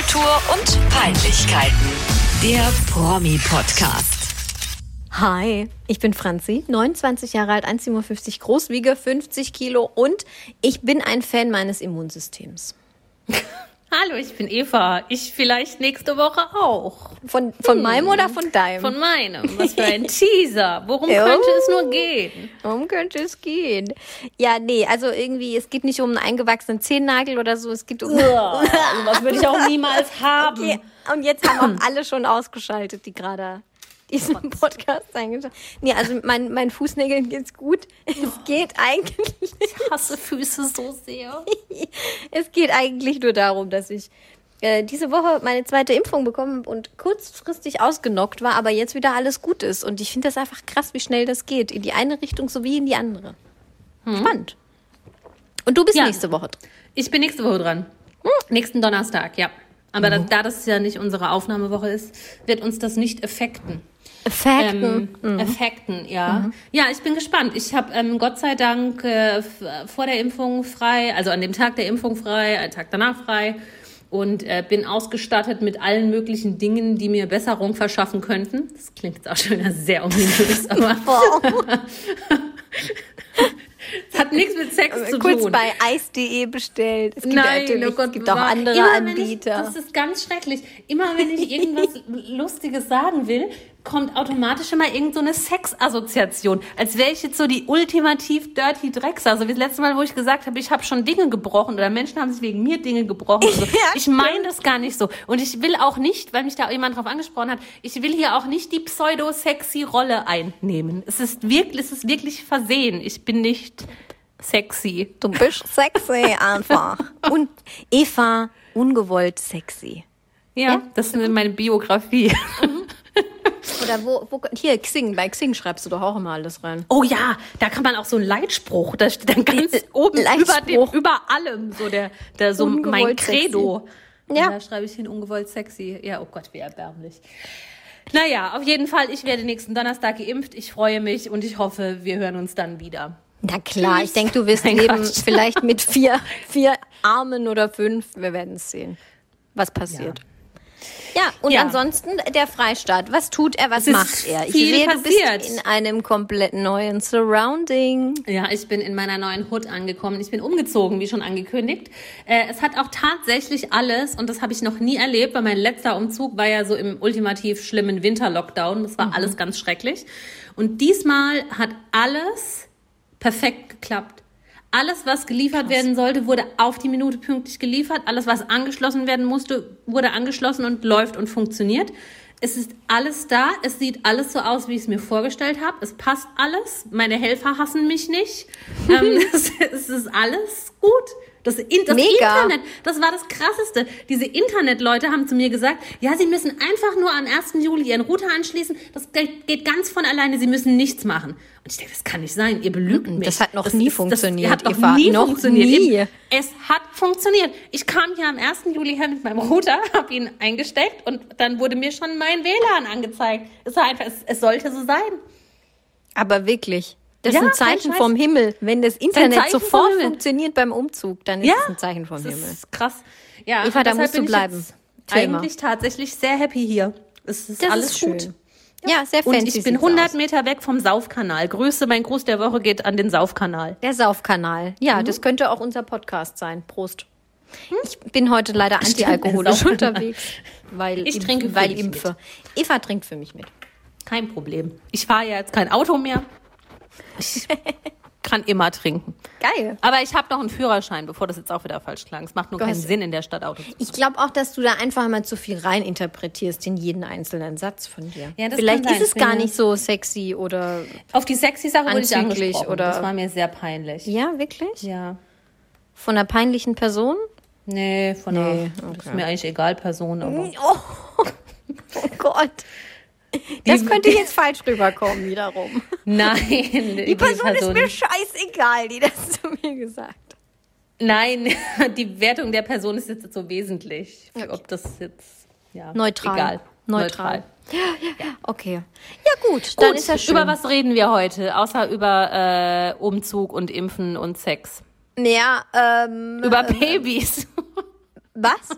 Popkultur und Peinlichkeiten. Der Promi-Podcast. Hi, ich bin Franzi, 29 Jahre alt, 1,57 groß, wiege 50 Kilo und ich bin ein Fan meines Immunsystems. Hallo, ich bin Eva. Ich vielleicht nächste Woche auch. Von, von meinem oder von deinem? Von meinem. Was für ein Teaser. Worum Ja. könnte es nur gehen? Worum könnte es gehen? Ja, nee, also irgendwie, es geht nicht um einen eingewachsenen Zehennagel oder so, es geht um... Was würde ich auch niemals haben. Okay, und jetzt haben auch alle schon ausgeschaltet, die gerade diesen Podcast eingeschaltet Nee, also mein, mein Fußnägeln geht's gut. Es geht eigentlich... Ich hasse Füße so sehr. Es geht eigentlich nur darum, dass ich äh, diese Woche meine zweite Impfung bekommen und kurzfristig ausgenockt war, aber jetzt wieder alles gut ist. Und ich finde das einfach krass, wie schnell das geht. In die eine Richtung sowie in die andere. Spannend. Und du bist Ja. nächste Woche dran. Ich bin nächste Woche dran. Nächsten Donnerstag, ja. Aber da, da das ja nicht unsere Aufnahmewoche ist, wird uns das nicht effekten. Fakten. Ähm, Effekten, ja. Ja, ich bin gespannt. Ich habe ähm, Gott sei Dank äh, vor der Impfung frei, also an dem Tag der Impfung frei, einen Tag danach frei und äh, bin ausgestattet mit allen möglichen Dingen, die mir Besserung verschaffen könnten. Das klingt jetzt auch schon sehr ominös, aber es hat nichts mit Sex zu Kurz tun. bei eis.de bestellt. Es gibt, Nein, natürlich, oh Gott, es gibt auch andere wenn Ich, Anbieter. das ist ganz schrecklich. Immer wenn ich irgendwas Lustiges sagen will, kommt automatisch immer irgend so eine Sexassoziation. Als wäre ich jetzt so die ultimativ dirty Drecksau. Also wie das letzte Mal, wo ich gesagt habe, ich habe schon Dinge gebrochen oder Menschen haben sich wegen mir Dinge gebrochen. So. ich meine das gar nicht so. Und ich will auch nicht, weil mich da jemand drauf angesprochen hat, ich will hier auch nicht die pseudo-sexy Rolle einnehmen. Es ist wirklich, es ist wirklich versehen. Ich bin nicht sexy. Du bist sexy einfach. Und Eva, ungewollt sexy. Ja, das ist meine Biografie. Oder wo, wo, hier, Xing, bei Xing schreibst du doch auch immer alles rein. Oh ja, da kann man auch so einen Leitspruch, da steht dann ganz oben über, dem, Leitspruch. über allem so der, der so mein Credo. Ja. Da schreibe ich hin ungewollt sexy. Ja, oh Gott, wie erbärmlich. Naja, auf jeden Fall, ich werde nächsten Donnerstag geimpft. Ich freue mich und ich hoffe, wir hören uns dann wieder. Na klar, ich denke, du wirst Nein, leben, vielleicht mit vier, vier Armen oder fünf. Wir werden es sehen, was passiert. Ja, und Ja. ansonsten der Freistaat. Was tut er, was macht er? Ich sehe, du passiert. bist in einem komplett neuen Surrounding. Ja, ich bin in meiner neuen Hut angekommen. Ich bin umgezogen, wie schon angekündigt. Äh, es hat auch tatsächlich alles, und das habe ich noch nie erlebt, weil mein letzter Umzug war ja so im ultimativ schlimmen Winterlockdown. Das war alles ganz schrecklich. Und diesmal hat alles perfekt geklappt. Alles, was geliefert werden sollte, wurde auf die Minute pünktlich geliefert. Alles, was angeschlossen werden musste, wurde angeschlossen und läuft und funktioniert. Es ist alles da. Es sieht alles so aus, wie ich es mir vorgestellt habe. Es passt alles. Meine Helfer hassen mich nicht. ähm, es, es ist alles gut. Das, In das. Internet, das war das Krasseste. Diese Internetleute haben zu mir gesagt, ja, sie müssen einfach nur am 1. Juli ihren Router anschließen. Das geht ganz von alleine. Sie müssen nichts machen. Und ich denke, das kann nicht sein. Ihr belügt mich. Das hat noch nie ist- funktioniert, Das hat noch Eva. nie Noch funktioniert. nie. Es hat funktioniert. Ich kam hier am 1. Juli her mit meinem Router, habe ihn eingesteckt und dann wurde mir schon mein WLAN angezeigt. Es war einfach, es, es sollte so sein. Aber wirklich. Das Ja, ist ein Zeichen vom Himmel. Wenn das Internet sofort funktioniert beim Umzug, dann ist Ja, es ein Zeichen vom Das Himmel. ist krass. Ja, Eva, da musst du bleiben. Eigentlich tatsächlich sehr happy hier. Es ist Das alles ist schön. gut. Ja, sehr Und fancy. ich bin sieht's 100 aus. Meter weg vom Saufkanal. Grüße, mein Gruß der Woche geht an den Saufkanal. Der Saufkanal. Ja, das könnte auch unser Podcast sein. Prost. Ich bin heute leider antialkoholisch unterwegs, weil, Ich trinke weil impfe. Eva trinkt für mich mit. Kein Problem. Ich fahre ja jetzt kein Auto mehr. Ich kann immer trinken. Geil. Aber ich habe noch einen Führerschein, bevor das jetzt auch wieder falsch klang. Es macht nur Du keinen Sinn, in der Stadt Auto zu Ich glaube auch, dass du da einfach mal zu viel reininterpretierst in jeden einzelnen Satz von dir. Ja, das Vielleicht ist es gar nicht so sexy oder. Auf die sexy Sache wurde ich Anzüglich angesprochen. oder- Das war mir sehr peinlich. Ja, wirklich? Ja. Von einer peinlichen Person? Nee, von Nee, einer, das ist mir eigentlich egal, Person. Aber Oh, oh Gott. Das könnte jetzt falsch rüberkommen wiederum. Nein, Die Person, ist mir scheißegal, die das zu mir gesagt hat. Nein, die Wertung der Person ist jetzt so wesentlich. Ob das jetzt ja, Neutral. Egal. Neutral. Okay. Ja gut, dann Gut, ist ja schön. über was reden wir heute, außer über äh, Umzug und Impfen und Sex? Ja, ähm, Über Babys. was?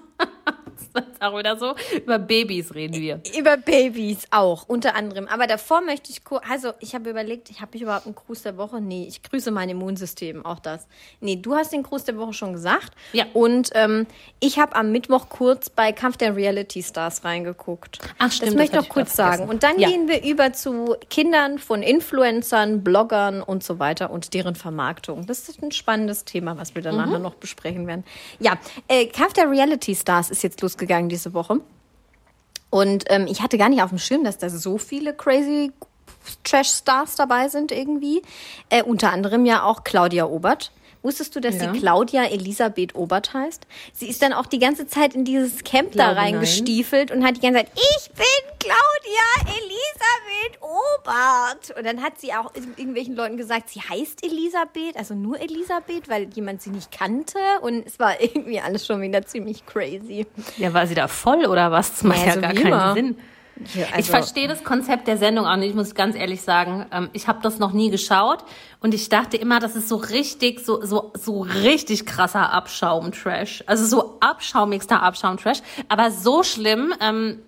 Das ist auch wieder so. Über Babys reden wir. Über Babys auch, unter anderem. Aber davor möchte ich kurz, also ich habe überlegt, ich habe ich überhaupt einen Gruß der Woche? Nee, ich grüße mein Immunsystem, auch das. Nee, du hast den Gruß der Woche schon gesagt. Ja. Und ähm, ich habe am Mittwoch kurz bei Kampf der Reality Stars reingeguckt. Ach, stimmt, Das möchte das ich hatte noch ich kurz sagen. Und dann Ja. gehen wir über zu Kindern von Influencern, Bloggern und so weiter und deren Vermarktung. Das ist ein spannendes Thema, was wir dann nachher Mhm. noch besprechen werden. Ja, äh, Kampf der Reality Stars ist jetzt losgegangen diese Woche. Und ähm, ich hatte gar nicht auf dem Schirm, dass da so viele crazy Trash-Stars dabei sind irgendwie. Äh, unter anderem ja auch Claudia Obert. Wusstest du, dass Ja. sie Claudia Elisabeth Obert heißt? Sie ist dann auch die ganze Zeit in dieses Camp da reingestiefelt und hat die ganze Zeit, ich bin Claudia Elisabeth Obert. Und dann hat sie auch irgendwelchen Leuten gesagt, sie heißt Elisabeth, also nur Elisabeth, weil jemand sie nicht kannte. Und es war irgendwie alles schon wieder ziemlich crazy. Ja, war sie da voll oder was? Das macht Ja, ja, so gar keinen immer. Sinn. Ja, ich also- verstehe das Konzept der Sendung auch nicht, ich muss ganz ehrlich sagen. Ähm, ich habe das noch nie geschaut und ich dachte immer, das ist so richtig, so, so, so richtig krasser Abschaum-Trash. Also so abschaumigster Abschaum-Trash. Aber so schlimm, ähm,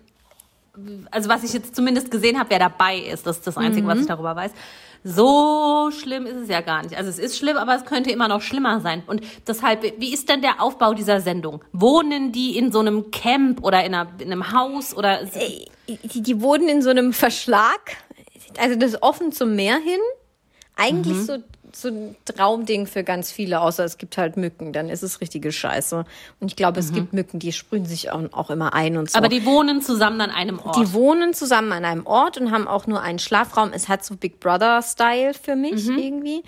also was ich jetzt zumindest gesehen habe, wer dabei ist, das ist das Einzige, Mhm. was ich darüber weiß. So schlimm ist es ja gar nicht. Also es ist schlimm, aber es könnte immer noch schlimmer sein. Und deshalb, wie ist denn der Aufbau dieser Sendung? Wohnen die in so einem Camp oder in, einer, in einem Haus oder? die, die wohnen in so einem Verschlag, also das ist offen zum Meer hin. Eigentlich so, so ein Traumding für ganz viele, außer es gibt halt Mücken, dann ist es richtige Scheiße. Und ich glaube, es gibt Mücken, die sprühen sich auch, auch immer ein und so. Aber die wohnen zusammen an einem Ort. Die wohnen zusammen an einem Ort und haben auch nur einen Schlafraum. Es hat so Big Brother-Style für mich irgendwie.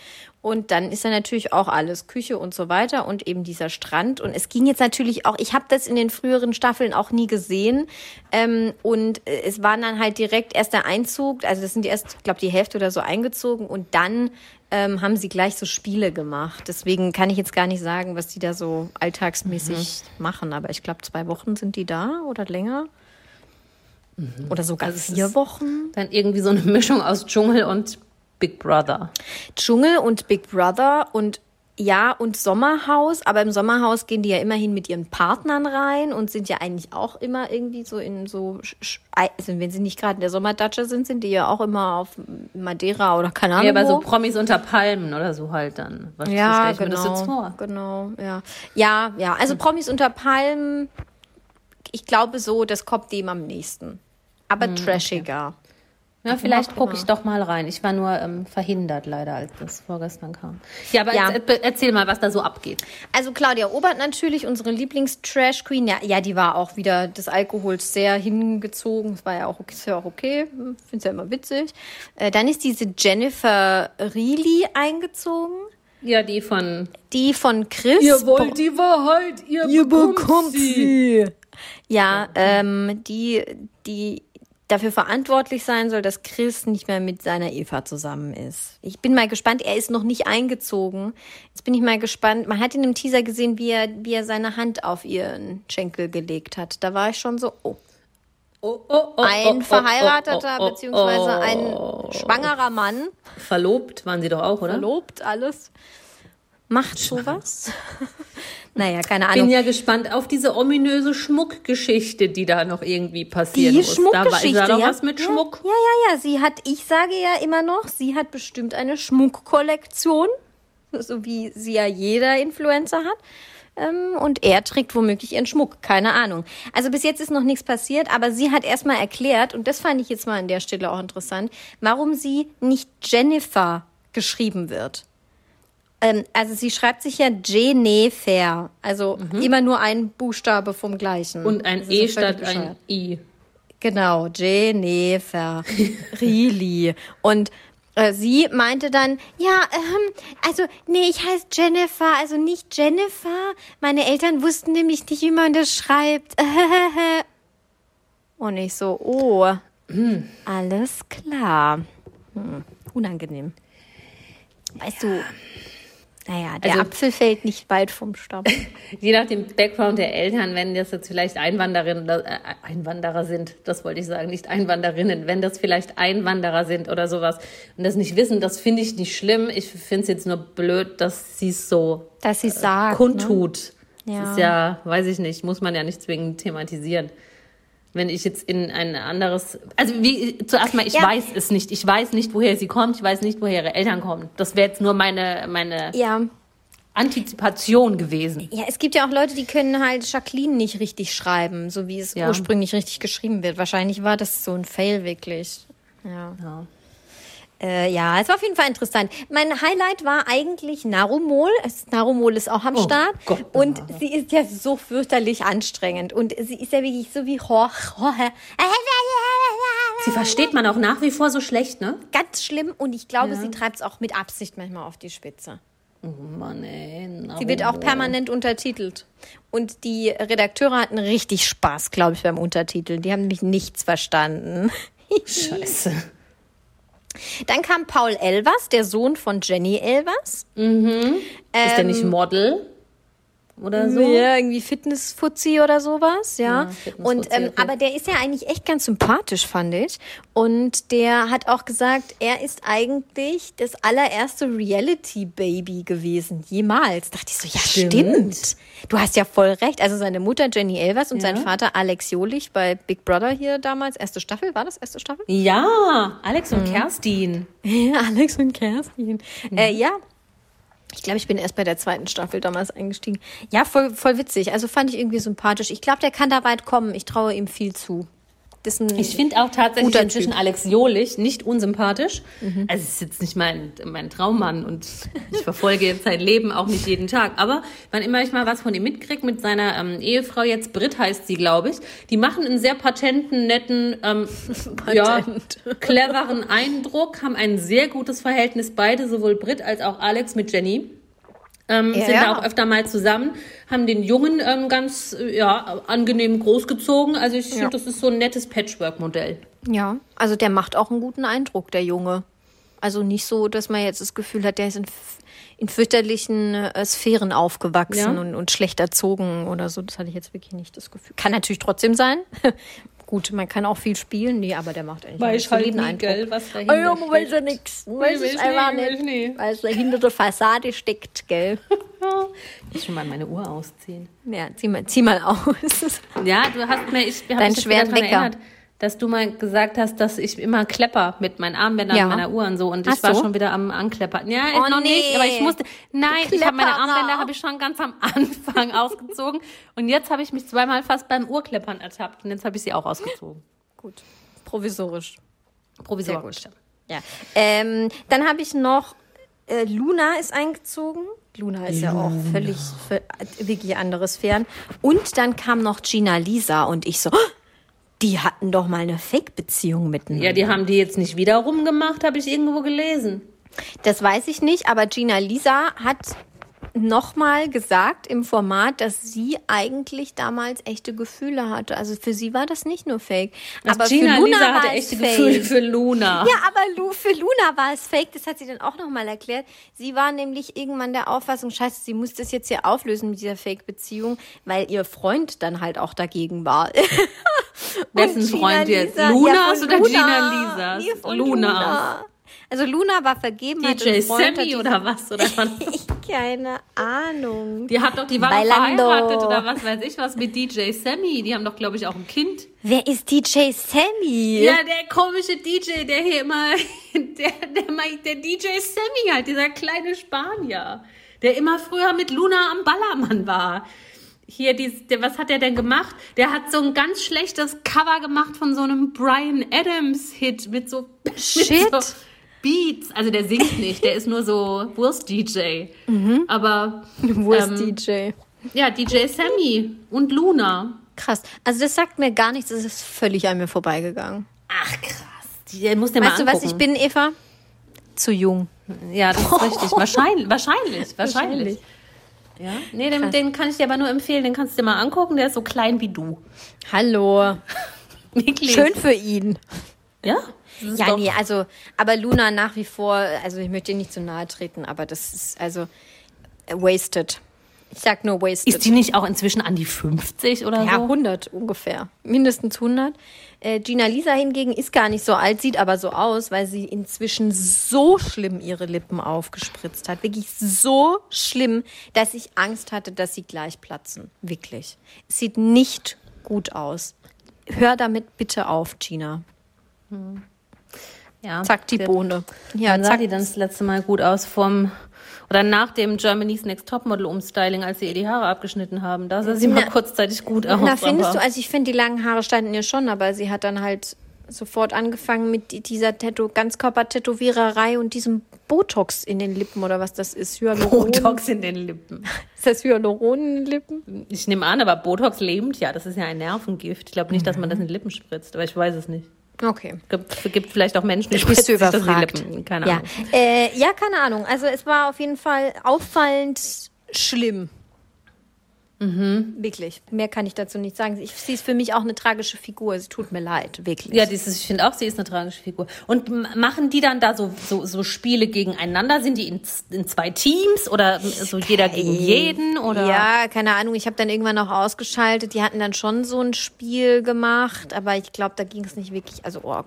Und dann ist da natürlich auch alles, Küche und so weiter und eben dieser Strand. Und es ging jetzt natürlich auch, ich habe das in den früheren Staffeln auch nie gesehen. Ähm, und äh, es war dann halt direkt erst der Einzug, also das sind die erst, ich glaube, die Hälfte oder so eingezogen und dann ähm, haben sie gleich so Spiele gemacht. Deswegen kann ich jetzt gar nicht sagen, was die da so alltagsmäßig machen. Aber ich glaube, zwei Wochen sind die da oder länger. Oder sogar Also vier Wochen. Dann irgendwie so eine Mischung aus Dschungel und Big Brother. Dschungel und Big Brother und ja, und Sommerhaus, aber im Sommerhaus gehen die ja immerhin mit ihren Partnern rein und sind ja eigentlich auch immer irgendwie so in so, also wenn sie nicht gerade in der Sommerdatsche sind, sind die ja auch immer auf Madeira oder keine Ahnung. Ja, aber so. Promis unter Palmen oder so halt dann. Was ja, ich mir genau, das jetzt vor. genau, ja, ja, ja. Also Promis unter Palmen, ich glaube so, das kommt dem am nächsten, aber trashiger. Ja, vielleicht gucke ich doch mal rein. Ich war nur ähm, verhindert leider, als das vorgestern kam. Ja, aber Ja. erz- erzähl mal, was da so abgeht. Also Claudia Obert natürlich, unsere Lieblings-Trash-Queen. Ja, ja, die war auch wieder des Alkohols sehr hingezogen. Das war ja auch okay. Ist ja auch okay. Finde es ja immer witzig. Äh, dann ist diese Jennifer Reilly eingezogen. Ja, die von Die von Chris. die Wahrheit, ihr, bekommt, Ja, ähm, die, die dafür verantwortlich sein soll, dass Chris nicht mehr mit seiner Eva zusammen ist. Ich bin mal gespannt, er ist noch nicht eingezogen. Jetzt bin ich mal gespannt. Man hat in dem Teaser gesehen, wie er, wie er seine Hand auf ihren Schenkel gelegt hat. Da war ich schon so, oh. Oh, oh, oh, Ein oh, verheirateter oh, oh, oh, beziehungsweise ein schwangerer Mann, Verlobt waren sie doch auch, oder? verlobt, alles, macht sowas. naja, keine Ich bin Ahnung. ja gespannt auf diese ominöse Schmuckgeschichte, die da noch irgendwie passieren Die muss. Da war, Schmuckgeschichte, da noch ja. was mit ja. Schmuck? Ja, ja, ja. Sie hat, ich sage ja immer noch, sie hat bestimmt eine Schmuckkollektion, so wie sie ja jeder Influencer hat. Ähm, Und er trägt womöglich ihren Schmuck, keine Ahnung. Also bis jetzt ist noch nichts passiert, aber sie hat erstmal erklärt, und das fand ich jetzt mal an der Stelle auch interessant, warum sie nicht Jennifer geschrieben wird. Ähm, also sie schreibt sich ja Jennifer, also immer nur ein Buchstabe vom gleichen. Und ein Das ja E statt ein I. Genau, Jennifer Reilly. Und äh, sie meinte dann, ja, ähm, also, nee, ich heiße Jennifer, also nicht Jennifer. Meine Eltern wussten nämlich nicht, wie man das schreibt. Und ich so, oh, alles klar. Hm, unangenehm. Weißt du, naja, der Also- Apfel fällt nicht weit vom Stamm. Je nach dem Background der Eltern, wenn das jetzt vielleicht Einwanderinnen, äh, Einwanderer sind, das wollte ich sagen, nicht Einwanderinnen, wenn das vielleicht Einwanderer sind oder sowas und das nicht wissen, das finde ich nicht schlimm. Ich finde es jetzt nur blöd, dass sie es so Dass sie sagt. Ne? kundtut. Ja. Das ist ja, weiß ich nicht, muss man ja nicht zwingend thematisieren. Wenn ich jetzt in ein anderes, also wie zuerst mal, ich Ja. weiß es nicht. Ich weiß nicht, woher sie kommt. Ich weiß nicht, woher ihre Eltern kommen. Das wäre jetzt nur meine meine Ja. Antizipation gewesen. Ja, es gibt ja auch Leute, die können halt Jacqueline nicht richtig schreiben, so wie es Ja. ursprünglich richtig geschrieben wird. Wahrscheinlich war das so ein Fail wirklich. Ja. Ja. Äh, ja, es war auf jeden Fall interessant. Mein Highlight war eigentlich Narumol. Narumol ist auch am Oh Start. Gott, und sie ist ja so fürchterlich anstrengend. Und sie ist ja wirklich so wie Hor Sie versteht man auch nach wie vor so schlecht, ne? Ganz schlimm. Und ich glaube, Ja. sie treibt es auch mit Absicht manchmal auf die Spitze. Oh Mann, ey. na, Sie wird auch permanent untertitelt. Und die Redakteure hatten richtig Spaß, glaube ich, beim Untertiteln. Die haben nämlich nichts verstanden. Scheiße. Dann kam Paul Elvers, der Sohn von Jenny Elvers. Ist der nicht Model? Oder so? Ja, irgendwie Fitness-Fuzzi oder sowas, ja. Ja, und ähm, okay. aber der ist ja eigentlich echt ganz sympathisch, fand ich. Und der hat auch gesagt, er ist eigentlich das allererste Reality-Baby gewesen, jemals. Dachte ich so, ja, stimmt. Stimmt. Du hast ja voll recht. Also seine Mutter Jenny Elvers und Ja. sein Vater Alex Jolich bei Big Brother hier damals, erste Staffel, war das erste Staffel? Ja, Alex und Kerstin. Ja, Alex und Kerstin. Mhm. Äh, ja. Ich glaube, ich bin erst bei der zweiten Staffel damals eingestiegen. Ja, voll, voll witzig. Also fand ich irgendwie sympathisch. Ich glaube, der kann da weit kommen. Ich traue ihm viel zu. Ich finde auch tatsächlich inzwischen Typ. Mhm. Alex Jolich nicht unsympathisch. Also es ist jetzt nicht mein, mein Traummann und ich verfolge jetzt sein Leben auch nicht jeden Tag. Aber wann immer ich mal was von ihm mitkriege, mit seiner ähm, Ehefrau jetzt, Brit heißt sie, glaube ich, die machen einen sehr patenten, netten, ähm, ja, cleveren Eindruck, haben ein sehr gutes Verhältnis, beide, sowohl Brit als auch Alex mit Jenny. Ähm, Ja, sind ja. da auch öfter mal zusammen, haben den Jungen ähm, ganz äh, ja, angenehm großgezogen. Also ich finde, das ist so ein nettes Patchwork-Modell. ja, also der macht auch einen guten Eindruck, der Junge. Also nicht so, dass man jetzt das Gefühl hat, der ist in, in fürchterlichen äh, Sphären aufgewachsen Ja. und, und schlecht erzogen oder so. Das hatte ich jetzt wirklich nicht das Gefühl. Kann natürlich trotzdem sein. Gut, man kann auch viel spielen. Nee, aber der macht eigentlich einen soliden Eindruck. was Ah ja, man weiß ja nichts. Man weiß weiß es einfach nie, weiß nicht. nie. Weil es da hinter der Fassade steckt, gell? Ich muss schon mal meine Uhr ausziehen. Ja, zieh mal, zieh mal aus. Ja, du hast mir, ich habe mich jetzt schweren Wecker. erinnert, dass du mal gesagt hast, dass ich immer klepper mit meinen Armbändern Ja. und meiner Uhr und so. Und ich Hast war schon wieder am Ankleppern. Ja, Oh, noch nee. nicht, aber ich musste. Nein, ich habe meine. Armbänder habe ich schon ganz am Anfang ausgezogen. Und jetzt habe ich mich zweimal fast beim Uhrkleppern ertappt. Und jetzt habe ich sie auch ausgezogen. Gut. Provisorisch. Provisorisch. Ja. Ähm, dann habe ich noch, äh, Luna ist eingezogen. Luna ist ja auch völlig, vö- wirklich andere Sphären. Und dann kam noch Gina Lisa und ich so, "Oh, die hatten doch mal eine Fake-Beziehung miteinander. Ja, die haben die jetzt nicht wieder rumgemacht, habe ich irgendwo gelesen. Das weiß ich nicht, aber Gina Lisa hat nochmal gesagt im Format, dass sie eigentlich damals echte Gefühle hatte. Also für sie war das nicht nur Fake. aber Gina für Luna Lisa hatte war es echte Fake. Gefühle für Luna. Ja, aber Lu, für Luna war es fake, das hat sie dann auch nochmal erklärt. Sie war nämlich irgendwann der Auffassung, scheiße, sie muss das jetzt hier auflösen mit dieser Fake-Beziehung, weil ihr Freund dann halt auch dagegen war. Wessen Freund jetzt? Lunas von oder Gina Lisas? Nee, von Lunas. Luna. Also Luna war vergeben, DJ Sammy oder was? Oder was? Keine Ahnung. Die hat doch, die war verheiratet oder was weiß ich was mit DJ Sammy. Die haben doch, glaube ich, auch ein Kind. Wer ist DJ Sammy? Ja, der komische DJ, der hier immer, der, der, der DJ Sammy halt, dieser kleine Spanier, der immer früher mit Luna am Ballermann war. Hier, dies, der, was hat der denn gemacht? Der hat so ein ganz schlechtes Cover gemacht von so einem Brian Adams Hit mit so, Shit. mit so Beats. Also der singt nicht, der ist nur so Wurst-DJ. Aber, Wo ist ähm, DJ? ja, DJ Sammy und Luna. Krass. Also das sagt mir gar nichts, das ist völlig an mir vorbeigegangen. Ach krass, die muss der Weißt mal du, was ich bin, Eva? Zu jung. Ja, das ist richtig. Wahrscheinlich, wahrscheinlich, wahrscheinlich. Wahrscheinlich. Ja? Nee, den, den kann ich dir aber nur empfehlen. Den kannst du dir mal angucken. Der ist so klein wie du. Hallo. Wirklich. Schön für ihn. Ja? Ja, nee, also, aber Luna nach wie vor, also ich möchte ihr nicht zu nahe treten, aber das ist also wasted. Ich sag nur wasted. Ist die nicht auch inzwischen an die 50 oder ja, so? 100 ungefähr. Mindestens 100. Äh, Gina Lisa hingegen ist gar nicht so alt, sieht aber so aus, weil sie inzwischen so schlimm ihre Lippen aufgespritzt hat. Wirklich so schlimm, dass ich Angst hatte, dass sie gleich platzen. Wirklich. Es sieht nicht gut aus. Hör damit bitte auf, Gina. Ja. Zack, die Bohne. Ja, Wann sah zack. die dann das letzte Mal gut aus vom oder nach dem Germany's Next Topmodel Umstyling, als sie ihr die Haare abgeschnitten haben. Da sah sie mal Na- kurzzeitig gut aus. Na, findest aber- du, also ich finde, die langen Haare standen ihr schon, aber sie hat dann halt sofort angefangen mit di- dieser Tattoo Ganzkörper-Tätowiererei und diesem Botox in den Lippen oder was das ist. Hyaluron. Botox in den Lippen. Ist das Hyaluron in den Lippen? Ich nehme an, aber Botox lebt ja. Das ist ja ein Nervengift. Ich glaube nicht, dass man das in die Lippen spritzt, aber ich weiß es nicht. Okay. Gibt, gibt vielleicht auch Menschen, die Bist du die überfragt? Lippen. Keine ja. Ahnung. Äh, ja, keine Ahnung. Also es war auf jeden Fall auffallend schlimm. Wirklich. Mehr kann ich dazu nicht sagen. Ich, sie ist für mich auch eine tragische Figur. Sie tut mir leid, wirklich. Ja, dieses, ich finde auch, sie ist eine tragische Figur. Und machen die dann da so, so, so Spiele gegeneinander? Sind die in, in zwei Teams oder so jeder gegen jeden? Oder? Ja, keine Ahnung. Ich habe dann irgendwann auch ausgeschaltet. Die hatten dann schon so ein Spiel gemacht, aber ich glaube, da ging es nicht wirklich. Also, oh,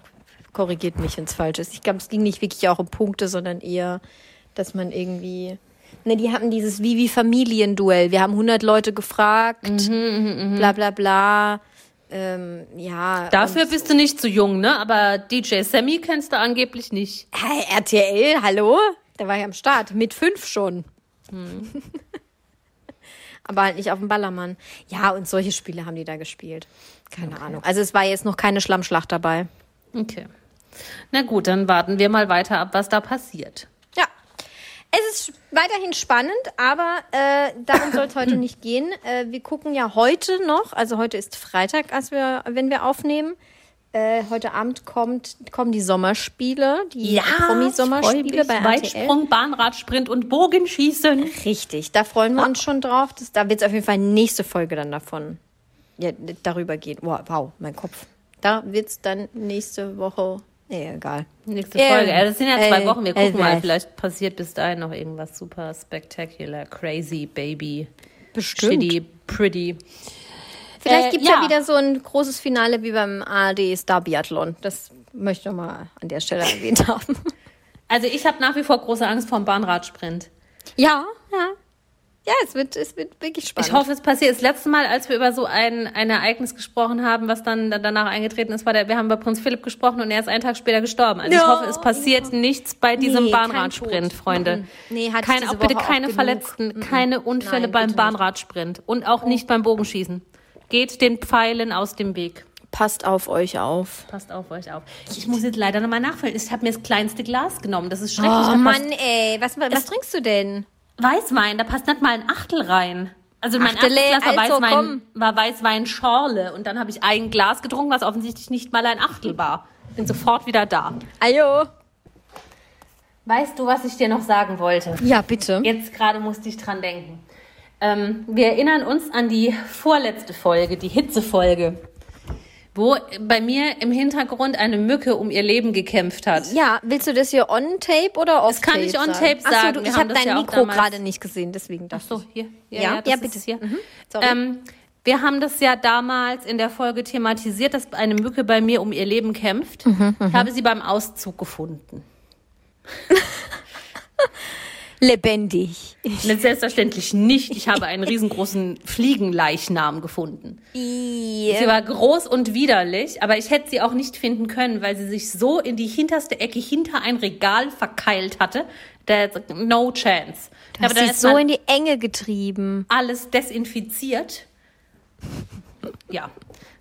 korrigiert mich, wenn es falsch ist. Ich glaube, es ging nicht wirklich auch um Punkte, sondern eher, dass man irgendwie. Ne, die hatten dieses Vivi Familienduell. Wir haben 100 Leute gefragt, Mhm, bla bla bla. Ähm, ja. Dafür bist du nicht zu jung, ne? Aber DJ Sammy kennst du angeblich nicht. Hey, RTL, hallo? Der war ja am Start. Mit fünf schon. Hm. Aber halt nicht auf dem Ballermann. Ja, und solche Spiele haben die da gespielt. Keine Ahnung. Also es war jetzt noch keine Schlammschlacht dabei. Okay. Na gut, dann warten wir mal weiter ab, was da passiert. Ja. Es ist weiterhin spannend, aber äh, darum soll es heute nicht gehen. Äh, wir gucken ja heute noch, also heute ist Freitag, als wir, wenn wir aufnehmen. Äh, heute Abend kommt, kommen die Sommerspiele, die Promi-Sommerspiele bei. Weitsprung, Bahnradsprint und Bogenschießen. Richtig, da freuen wir uns schon drauf. Das, da wird es auf jeden Fall nächste Folge dann davon ja, darüber gehen. Wow, wow mein Kopf. Da wird es dann nächste Woche. Nee, egal. Nächste Ähm, Folge. Das sind ja zwei äh, Wochen. Wir gucken äh, mal. Vielleicht passiert bis dahin noch irgendwas super spectacular, crazy, baby, Bestimmt. shitty, pretty. Vielleicht Äh, gibt es ja. ja. wieder so ein großes Finale wie beim ARD Star Biathlon. Das möchte ich mal an der Stelle erwähnt haben. Also ich habe nach wie vor große Angst vor dem Bahnradsprint. Ja, ja. Ja, es wird, es wird wirklich spannend. Ich hoffe, es passiert. Das letzte Mal, als wir über so ein, ein Ereignis gesprochen haben, was dann danach eingetreten ist, war der, wir haben über Prinz Philipp gesprochen und er ist einen Tag später gestorben. Also ich Ja. hoffe, es passiert nichts bei diesem Nee, Bahnradsprint. Freunde. Nee, ich keine, auch bitte Woche auch keine genug. Verletzten, Mhm. keine Unfälle Nein, beim. Bahnradsprint und auch nicht beim Bogenschießen. Geht den Pfeilen aus dem Weg. Passt auf euch auf. Passt auf euch auf. Ich muss jetzt leider nochmal nachfüllen. Ich habe mir das kleinste Glas genommen. Das ist schrecklich. Oh Da passt Mann, ey. Was, was trinkst du denn? Weißwein, da passt nicht mal ein Achtel rein. Also mein Achtele, erstes Glas war also Weißwein, war Weißwein Schorle und dann habe ich ein Glas getrunken, was offensichtlich nicht mal ein Achtel war. Bin sofort wieder da. Ajo. Weißt du, was ich dir noch sagen wollte? Ja, bitte. Jetzt gerade musste ich dran denken. Ähm, wir erinnern uns an die vorletzte Folge, die Hitzefolge, wo bei mir im Hintergrund eine Mücke um ihr Leben gekämpft hat. Ja, willst du das hier on tape oder off Das kann tape ich on sagen? tape Ach so, sagen. du, Wir ich habe das dein ja Mikro gerade nicht gesehen, deswegen Ach dachte so, hier. Ja, Ja, ja, das bitte. hier. Mhm. Ähm, wir haben das ja damals in der Folge thematisiert, dass eine Mücke bei mir um ihr Leben kämpft. Mhm, ich habe sie beim Auszug gefunden. Lebendig. Selbstverständlich nicht. Ich habe einen riesengroßen Fliegenleichnam gefunden. Sie war groß und widerlich, aber ich hätte sie auch nicht finden können, weil sie sich so in die hinterste Ecke hinter ein Regal verkeilt hatte. Der, no chance. Du hast dich so in die Enge getrieben. alles desinfiziert. Ja,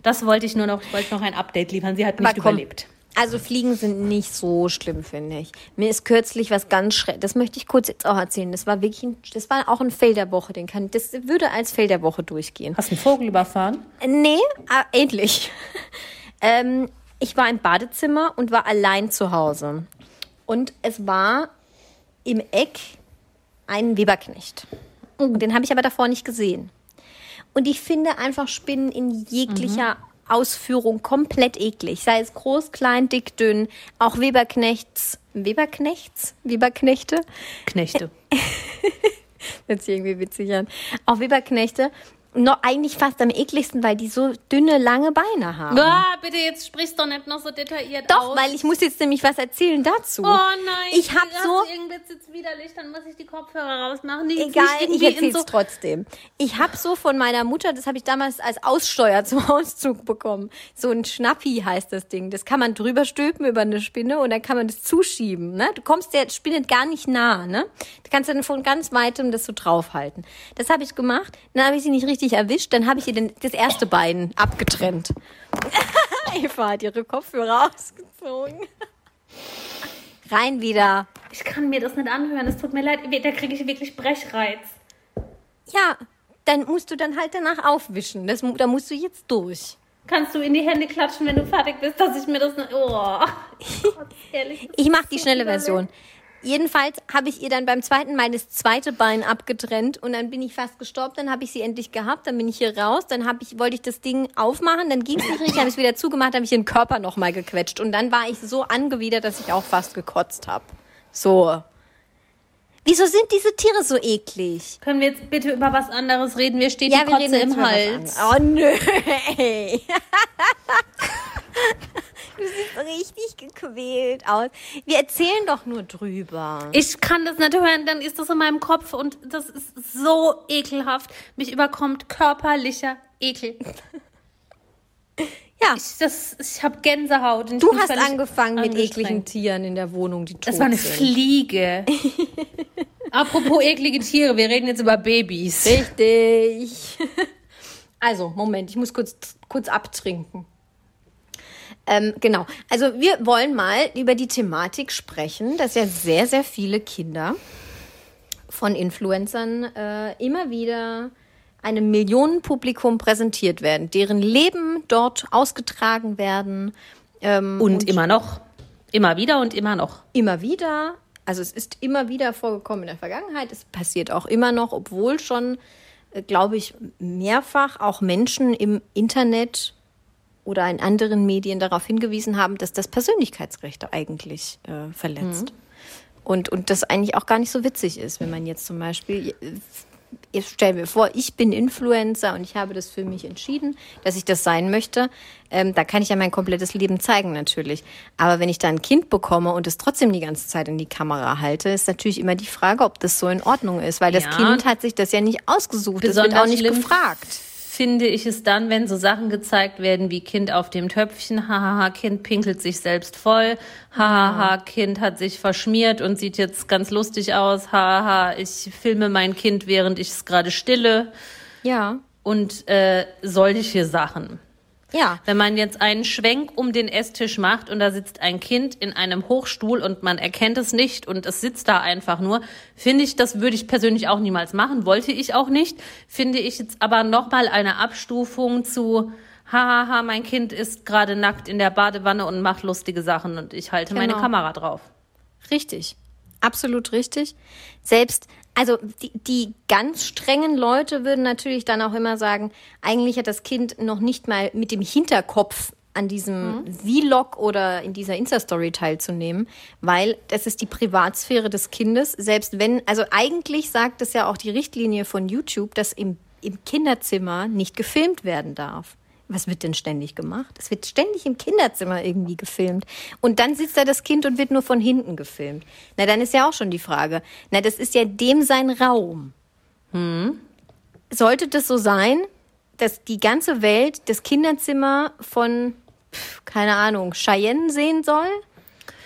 das wollte ich nur noch, ich wollte noch ein Update liefern. Sie hat nicht überlebt. Also Fliegen sind nicht so schlimm, finde ich. Mir ist kürzlich was ganz schrecklich. Das möchte ich kurz jetzt auch erzählen. Das war wirklich, ein, das war auch ein Fail der Woche. Den kann, das würde als Fail der Woche durchgehen. Hast du einen Vogel überfahren? Äh, Nee, ah, ähnlich. ähm, ich war im Badezimmer und war allein zu Hause. Und es war im Eck ein Weberknecht. Den habe ich aber davor nicht gesehen. Und ich finde einfach Spinnen in jeglicher Ausführung komplett eklig. Sei es groß, klein, dick, dünn. Auch Weberknechts. Weberknechts? Weberknechte? Knechte. Sich irgendwie witzig an. Auch Weberknechte, noch eigentlich fast am ekligsten, weil die so dünne, lange Beine haben. Ah, bitte, jetzt sprichst doch nicht noch so detailliert Doch, aus. weil ich muss jetzt nämlich was erzählen dazu. Oh nein, Ich hab das so- Irgendwas jetzt widerlich, dann muss ich die Kopfhörer rausmachen. Die Egal, ich erzähl's so trotzdem. Ich habe so von meiner Mutter, das habe ich damals als Aussteuer zum Auszug bekommen. So ein Schnappi heißt das Ding. Das kann man drüber stülpen über eine Spinne und dann kann man das zuschieben. Ne? Du kommst der Spinne gar nicht nah. Ne? Du kannst dann von ganz weitem das so draufhalten. Das habe ich gemacht. Dann habe ich sie nicht richtig erwischt. Dann habe ich ihr den, das erste Bein abgetrennt. Eva hat ihre Kopfhörer ausgezogen. Rein wieder. Ich kann mir das nicht anhören, es tut mir leid, da kriege ich wirklich Brechreiz. Ja, dann musst du dann halt danach aufwischen. Das, da musst du jetzt durch. Kannst du in die Hände klatschen, wenn du fertig bist, dass ich mir das nicht... Oh, Gott, ehrlich. das Ich mache die so schnelle. Version. Jedenfalls habe ich ihr dann beim zweiten Mal das zweite Bein abgetrennt und dann bin ich fast gestorben. Dann habe ich sie endlich gehabt, dann bin ich hier raus, dann hab ich, wollte ich das Ding aufmachen, dann ging es nicht richtig, habe ich es wieder zugemacht, habe ich ihren Körper nochmal gequetscht und dann war ich so angewidert, dass ich auch fast gekotzt habe. So. Wieso sind diese Tiere so eklig? Können wir jetzt bitte über was anderes reden? Mir steht Ja, die wir Kotze im Hals. Oh nö. Du siehst richtig gequält aus. Wir erzählen doch nur drüber. Ich kann das nicht hören, dann ist das in meinem Kopf und das ist so ekelhaft. Mich überkommt körperlicher Ekel. Ja. Ich, das- ich habe Gänsehaut. Du hast angefangen mit ekligen Tieren in der Wohnung, die tot Das war eine sind. Fliege. Apropos eklige Tiere, wir reden jetzt über Babys. Richtig. Also, Moment, ich muss kurz, kurz abtrinken. Ähm, genau. Also, wir wollen mal über die Thematik sprechen, dass ja sehr, sehr viele Kinder von Influencern äh, immer wieder einem Millionenpublikum präsentiert werden, deren Leben dort ausgetragen werden. Ähm, Und immer noch. Immer wieder und immer noch. immer wieder, also es ist immer wieder vorgekommen in der Vergangenheit, es passiert auch immer noch, obwohl schon, äh, glaube ich, mehrfach auch Menschen im Internet oder in anderen Medien darauf hingewiesen haben, dass das Persönlichkeitsrechte eigentlich äh, verletzt. Und, und das eigentlich auch gar nicht so witzig ist, wenn man jetzt zum Beispiel, äh, ich stell mir vor, ich bin Influencer und ich habe das für mich entschieden, dass ich das sein möchte. Ähm, da kann ich ja mein komplettes Leben zeigen natürlich. Aber wenn ich da ein Kind bekomme und es trotzdem die ganze Zeit in die Kamera halte, ist natürlich immer die Frage, ob das so in Ordnung ist, weil das Ja. Kind hat sich das ja nicht ausgesucht, es wird Besonders auch nicht schlimm gefragt. Finde ich es dann, wenn so Sachen gezeigt werden wie Kind auf dem Töpfchen, hahaha, Kind pinkelt sich selbst voll, hahaha, Kind hat sich verschmiert und sieht jetzt ganz lustig aus, hahaha, ich filme mein Kind, während ich es gerade stille. Ja, und äh, solche Sachen. Ja. Wenn man jetzt einen Schwenk um den Esstisch macht und da sitzt ein Kind in einem Hochstuhl und man erkennt es nicht und es sitzt da einfach nur, finde ich, das würde ich persönlich auch niemals machen, wollte ich auch nicht. Finde ich jetzt aber nochmal eine Abstufung zu, hahaha, mein Kind ist gerade nackt in der Badewanne und macht lustige Sachen und ich halte meine Genau. Kamera drauf. Richtig. Absolut richtig. Selbst, also die, die ganz strengen Leute würden natürlich dann auch immer sagen, eigentlich hat das Kind noch nicht mal mit dem Hinterkopf an diesem Vlog oder in dieser Insta-Story teilzunehmen, weil das ist die Privatsphäre des Kindes. Selbst wenn, also eigentlich sagt es ja auch die Richtlinie von YouTube, dass im, im Kinderzimmer nicht gefilmt werden darf. Was wird denn ständig gemacht? Es wird ständig im Kinderzimmer irgendwie gefilmt. Und dann sitzt da das Kind und wird nur von hinten gefilmt. Na, dann ist ja auch schon die Frage. Na, das ist ja dem sein Raum. Sollte das so sein, dass die ganze Welt das Kinderzimmer von, pf, keine Ahnung, Cheyenne sehen soll?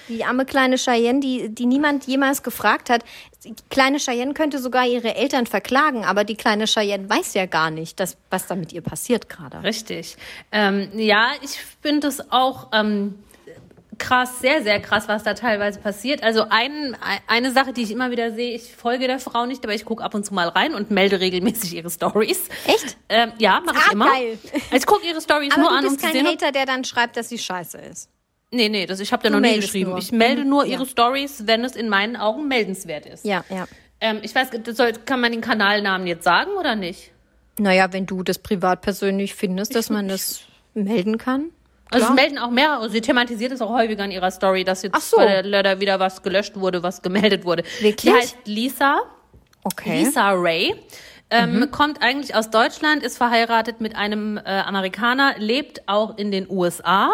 Die arme kleine Cheyenne, die, die niemand jemals gefragt hat. Die kleine Cheyenne könnte sogar ihre Eltern verklagen, aber die kleine Cheyenne weiß ja gar nicht, dass, was da mit ihr passiert gerade. Richtig. Ähm, ja, ich finde es auch ähm, krass, sehr, sehr krass, was da teilweise passiert. Also ein, eine Sache, die ich immer wieder sehe, ich folge der Frau nicht, aber ich gucke ab und zu mal rein und melde regelmäßig ihre Stories. Echt? Ähm, ja, mache ich Ah, immer. geil. Ich gucke ihre Stories nur du an, um bist zu kein sehen, ob Hater, der dann schreibt, dass sie scheiße ist. Nee, nee, das, ich habe da noch nie geschrieben. nur. Ich melde nur Ja. ihre Stories, wenn es in meinen Augen meldenswert ist. Ja, ja. Ähm, ich weiß, das soll, kann man den Kanalnamen jetzt sagen oder nicht? Naja, wenn du das privat persönlich findest, dass man das melden kann. Also es melden auch mehrere. Sie thematisiert es auch häufiger in ihrer Story, dass jetzt so. bei der wieder was gelöscht wurde, was gemeldet wurde. Wirklich? Die heißt Lisa Okay. Lisa Ray. Ähm, Kommt eigentlich aus Deutschland, ist verheiratet mit einem äh, Amerikaner, lebt auch in den USA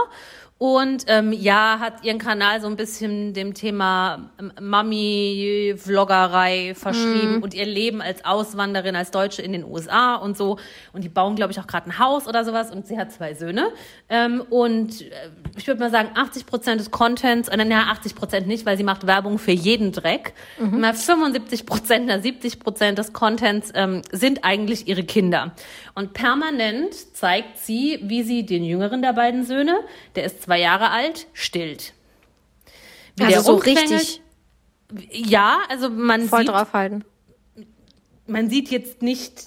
und ähm, ja, hat ihren Kanal so ein bisschen dem Thema ähm, Mami-Vloggerei verschrieben und ihr Leben als Auswanderin, als Deutsche in den USA und so. Und die bauen, glaube ich, auch gerade ein Haus oder sowas und sie hat zwei Söhne. Ähm, und äh, ich würde mal sagen, 80 Prozent des Contents, äh, naja, 80 Prozent nicht, weil sie macht Werbung für jeden Dreck. Na, 75 Prozent, na, 70 Prozent des Contents ähm, sind eigentlich ihre Kinder. Und permanent zeigt sie, wie sie den jüngeren der beiden Söhne, der ist zwei Jahre alt, stillt. Wie Also so rumquengelt. richtig Ja, also man voll sieht, draufhalten. man sieht jetzt nicht,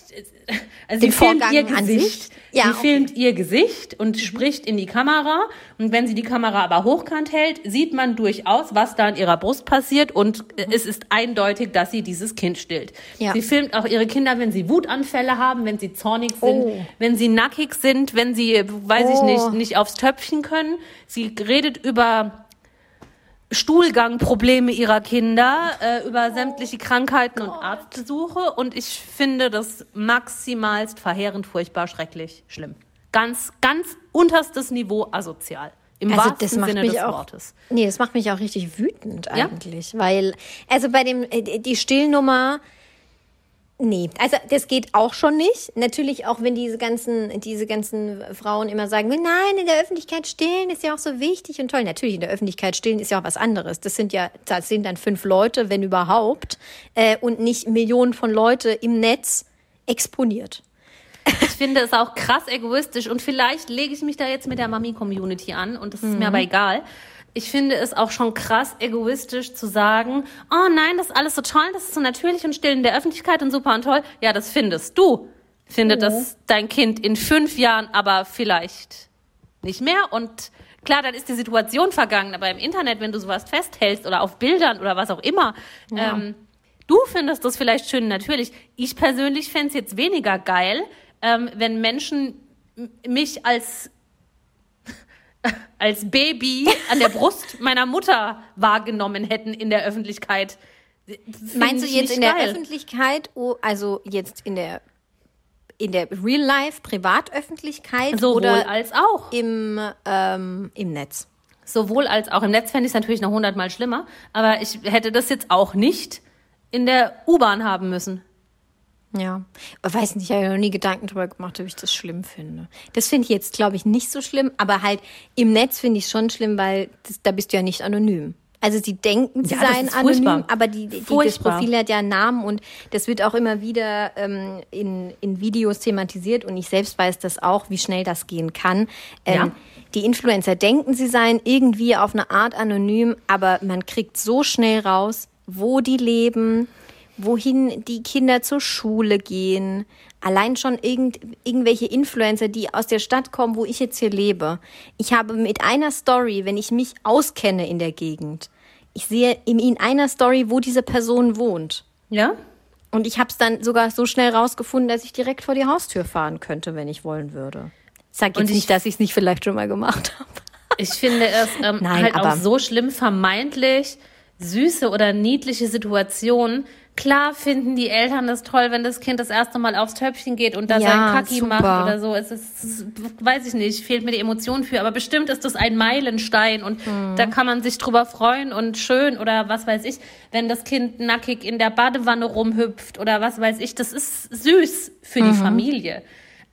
also Den sie filmt Vorgang ihr an Gesicht. sich? Ja, sie okay. filmt ihr Gesicht und spricht in die Kamera. Und wenn sie die Kamera aber hochkant hält, sieht man durchaus, was da an ihrer Brust passiert. Und äh, es ist eindeutig, dass sie dieses Kind stillt. Ja. Sie filmt auch ihre Kinder, wenn sie Wutanfälle haben, wenn sie zornig sind, Oh. wenn sie nackig sind, wenn sie, äh, weiß ich Oh. nicht, nicht aufs Töpfchen können. Sie redet über Stuhlgangprobleme ihrer Kinder, äh, über sämtliche Krankheiten und Arztbesuche und ich finde das maximalst verheerend, furchtbar, schrecklich, schlimm. Ganz, ganz unterstes Niveau asozial. Im Also wahrsten das macht Sinne mich des auch. Wortes. Nee, das macht mich auch richtig wütend Ja? eigentlich, weil also bei dem äh, die Stillnummer Nee, also das geht auch schon nicht. Natürlich auch, wenn diese ganzen, diese ganzen Frauen immer sagen, nein, in der Öffentlichkeit stillen ist ja auch so wichtig und toll. Natürlich, in der Öffentlichkeit stillen ist ja auch was anderes. Das sind ja, das sind dann fünf Leute, wenn überhaupt, äh, und nicht Millionen von Leute im Netz exponiert. Ich finde es auch krass egoistisch und vielleicht lege ich mich da jetzt mit der Mami-Community an und das ist Mhm. mir aber egal. Ich finde es auch schon krass egoistisch zu sagen, oh nein, das ist alles so toll, das ist so natürlich und still in der Öffentlichkeit und super und toll. Ja, das findest du. Findet das dein Kind in fünf Jahren aber vielleicht nicht mehr und klar, dann ist die Situation vergangen, aber im Internet, wenn du sowas festhältst oder auf Bildern oder was auch immer, ähm, du findest das vielleicht schön natürlich. Ich persönlich fände es jetzt weniger geil, ähm, wenn Menschen mich als als Baby an der Brust meiner Mutter wahrgenommen hätten in der Öffentlichkeit. Find Meinst du jetzt in der geil. Öffentlichkeit, oh, also jetzt in der in der Real Life Privatöffentlichkeit Sowohl oder als auch. im ähm, im Netz? Sowohl als auch. Im Netz fände ich es natürlich noch hundertmal schlimmer, aber ich hätte das jetzt auch nicht in der U-Bahn haben müssen. Ja, ich weiß nicht, ich habe mir noch nie Gedanken darüber gemacht, ob ich das schlimm finde. Das finde ich jetzt, glaube ich, nicht so schlimm, aber halt im Netz finde ich schon schlimm, weil das, da bist du ja nicht anonym. Also sie denken, sie Ja, das seien ist furchtbar. anonym, aber die, die, das Furchtbar. Profil hat ja einen Namen und das wird auch immer wieder ähm, in, in Videos thematisiert und ich selbst weiß das auch, wie schnell das gehen kann. Ähm, Ja. Die Influencer denken, sie seien irgendwie auf eine Art anonym, aber man kriegt so schnell raus, wo die leben, wohin die Kinder zur Schule gehen. Allein schon irgend, irgendwelche Influencer, die aus der Stadt kommen, wo ich jetzt hier lebe. Ich habe mit einer Story, wenn ich mich auskenne in der Gegend, ich sehe in, in einer Story, wo diese Person wohnt. Ja? Und ich habe es dann sogar so schnell rausgefunden, dass ich direkt vor die Haustür fahren könnte, wenn ich wollen würde. Ich sage Und jetzt ich- nicht, dass ich es nicht vielleicht schon mal gemacht habe. Ich finde es ähm, Nein, halt aber- auch so schlimm, vermeintlich süße oder niedliche Situationen. Klar finden die Eltern das toll, wenn das Kind das erste Mal aufs Töpfchen geht und da Ja, sein Kacki super. macht oder so. Es ist, weiß ich nicht, fehlt mir die Emotion für. Aber bestimmt ist das ein Meilenstein und Mhm. da kann man sich drüber freuen und schön oder was weiß ich, wenn das Kind nackig in der Badewanne rumhüpft oder was weiß ich. Das ist süß für die Familie.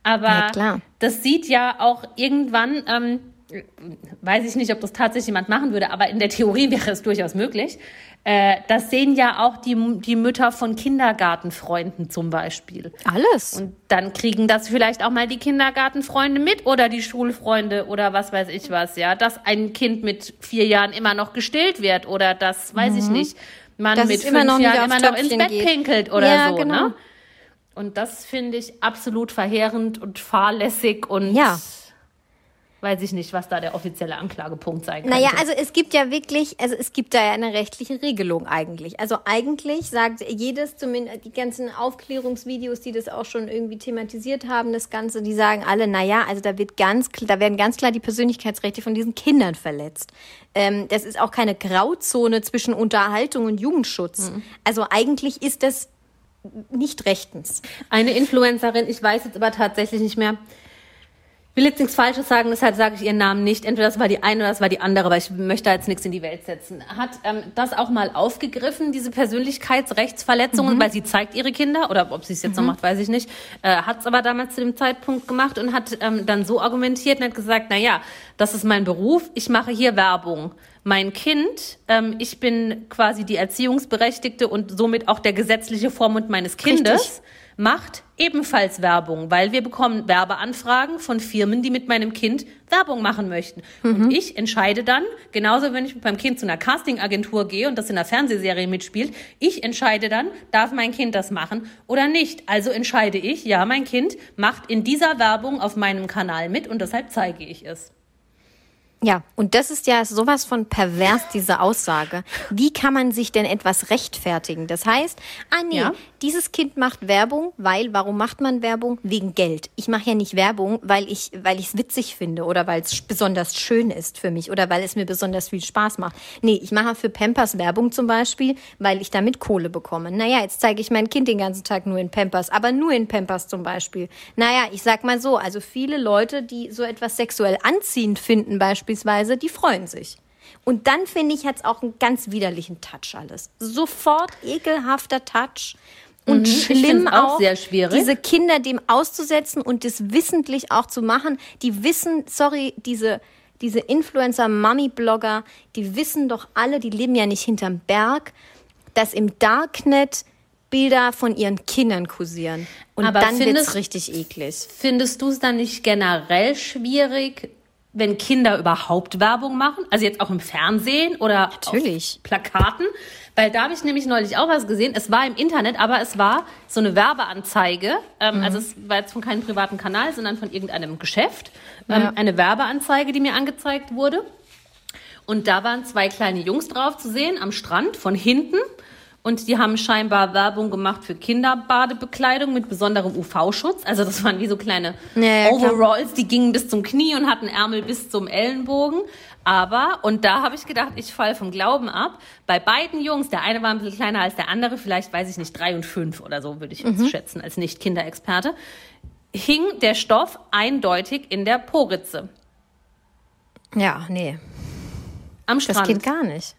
Aber Mhm. Ja, klar. das sieht ja auch irgendwann, ähm, weiß ich nicht, ob das tatsächlich jemand machen würde, aber in der Theorie wäre es durchaus möglich. Äh, das sehen ja auch die, die Mütter von Kindergartenfreunden zum Beispiel. Alles. Und dann kriegen das vielleicht auch mal die Kindergartenfreunde mit oder die Schulfreunde oder was weiß ich was, ja. Dass ein Kind mit vier Jahren immer noch gestillt wird oder das, weiß ich nicht, man Mhm. Dass mit fünf Jahren immer noch ins Bett geht. pinkelt oder Ja, so, genau. ne? Und das finde ich absolut verheerend und fahrlässig und Ja. Weiß ich nicht, was da der offizielle Anklagepunkt sein könnte. Naja, also es gibt ja wirklich, also es gibt da ja eine rechtliche Regelung eigentlich. Also eigentlich sagt jedes, zumindest die ganzen Aufklärungsvideos, die das auch schon irgendwie thematisiert haben, das Ganze, die sagen alle, naja, also da wird ganz, da werden ganz klar die Persönlichkeitsrechte von diesen Kindern verletzt. Ähm, das ist auch keine Grauzone zwischen Unterhaltung und Jugendschutz. Also eigentlich ist das nicht rechtens. Eine Influencerin, ich weiß jetzt aber tatsächlich nicht mehr, will jetzt nichts Falsches sagen, deshalb sage ich ihren Namen nicht. Entweder das war die eine oder das war die andere, aber ich möchte da jetzt nichts in die Welt setzen. Hat ähm, das auch mal aufgegriffen, diese Persönlichkeitsrechtsverletzungen, mhm. weil sie zeigt ihre Kinder, oder ob sie es jetzt mhm. noch macht, weiß ich nicht, äh, hat es aber damals zu dem Zeitpunkt gemacht und hat ähm, dann so argumentiert und hat gesagt, na ja, das ist mein Beruf, ich mache hier Werbung. Mein Kind, ähm, ich bin quasi die Erziehungsberechtigte und somit auch der gesetzliche Vormund meines Kindes. Richtig macht ebenfalls Werbung, weil wir bekommen Werbeanfragen von Firmen, die mit meinem Kind Werbung machen möchten. Mhm. Und ich entscheide dann, genauso wenn ich mit meinem Kind zu einer Castingagentur gehe und das in einer Fernsehserie mitspielt, ich entscheide dann, darf mein Kind das machen oder nicht. Also entscheide ich, ja, mein Kind macht in dieser Werbung auf meinem Kanal mit und deshalb zeige ich es. Ja, und das ist ja sowas von pervers, diese Aussage. Wie kann man sich denn etwas rechtfertigen? Das heißt, ah nee, ja. Dieses Kind macht Werbung, weil, warum macht man Werbung? Wegen Geld. Ich mache ja nicht Werbung, weil ich weil es witzig finde oder weil es besonders schön ist für mich oder weil es mir besonders viel Spaß macht. Nee, ich mache für Pampers Werbung zum Beispiel, weil ich damit Kohle bekomme. Naja, jetzt zeige ich mein Kind den ganzen Tag nur in Pampers, aber nur in Pampers zum Beispiel. Naja, ich sag mal so, also viele Leute, die so etwas sexuell anziehend finden, beispielsweise, beispielsweise, die freuen sich. Und dann finde ich, hat es auch einen ganz widerlichen Touch alles. Sofort ekelhafter Touch. Und mhm, schlimm auch, auch sehr schwierig. diese Kinder dem auszusetzen und das wissentlich auch zu machen. Die wissen, sorry, diese, diese Influencer-Mummy-Blogger, die wissen doch alle, die leben ja nicht hinterm Berg, dass im Darknet Bilder von ihren Kindern kursieren. Und Aber dann wird es richtig eklig. Findest du es dann nicht generell schwierig, wenn Kinder überhaupt Werbung machen, also jetzt auch im Fernsehen oder Natürlich. Plakaten, weil da habe ich nämlich neulich auch was gesehen. Es war im Internet, aber es war so eine Werbeanzeige. Ähm, mhm. Also es war jetzt von keinem privaten Kanal, sondern von irgendeinem Geschäft. Ähm, ja. Eine Werbeanzeige, die mir angezeigt wurde. Und da waren zwei kleine Jungs drauf zu sehen am Strand von hinten. Und die haben scheinbar Werbung gemacht für Kinderbadebekleidung mit besonderem UV-Schutz. Also das waren wie so kleine ja, ja, Overalls, die gingen bis zum Knie und hatten Ärmel bis zum Ellenbogen. Aber, und da habe ich gedacht, ich falle vom Glauben ab. Bei beiden Jungs, der eine war ein bisschen kleiner als der andere, vielleicht weiß ich nicht, drei und fünf oder so, würde ich jetzt mhm. schätzen, als Nicht-Kinderexperte, hing der Stoff eindeutig in der Poritze. Ja, nee. Am Strand. Das geht gar nicht.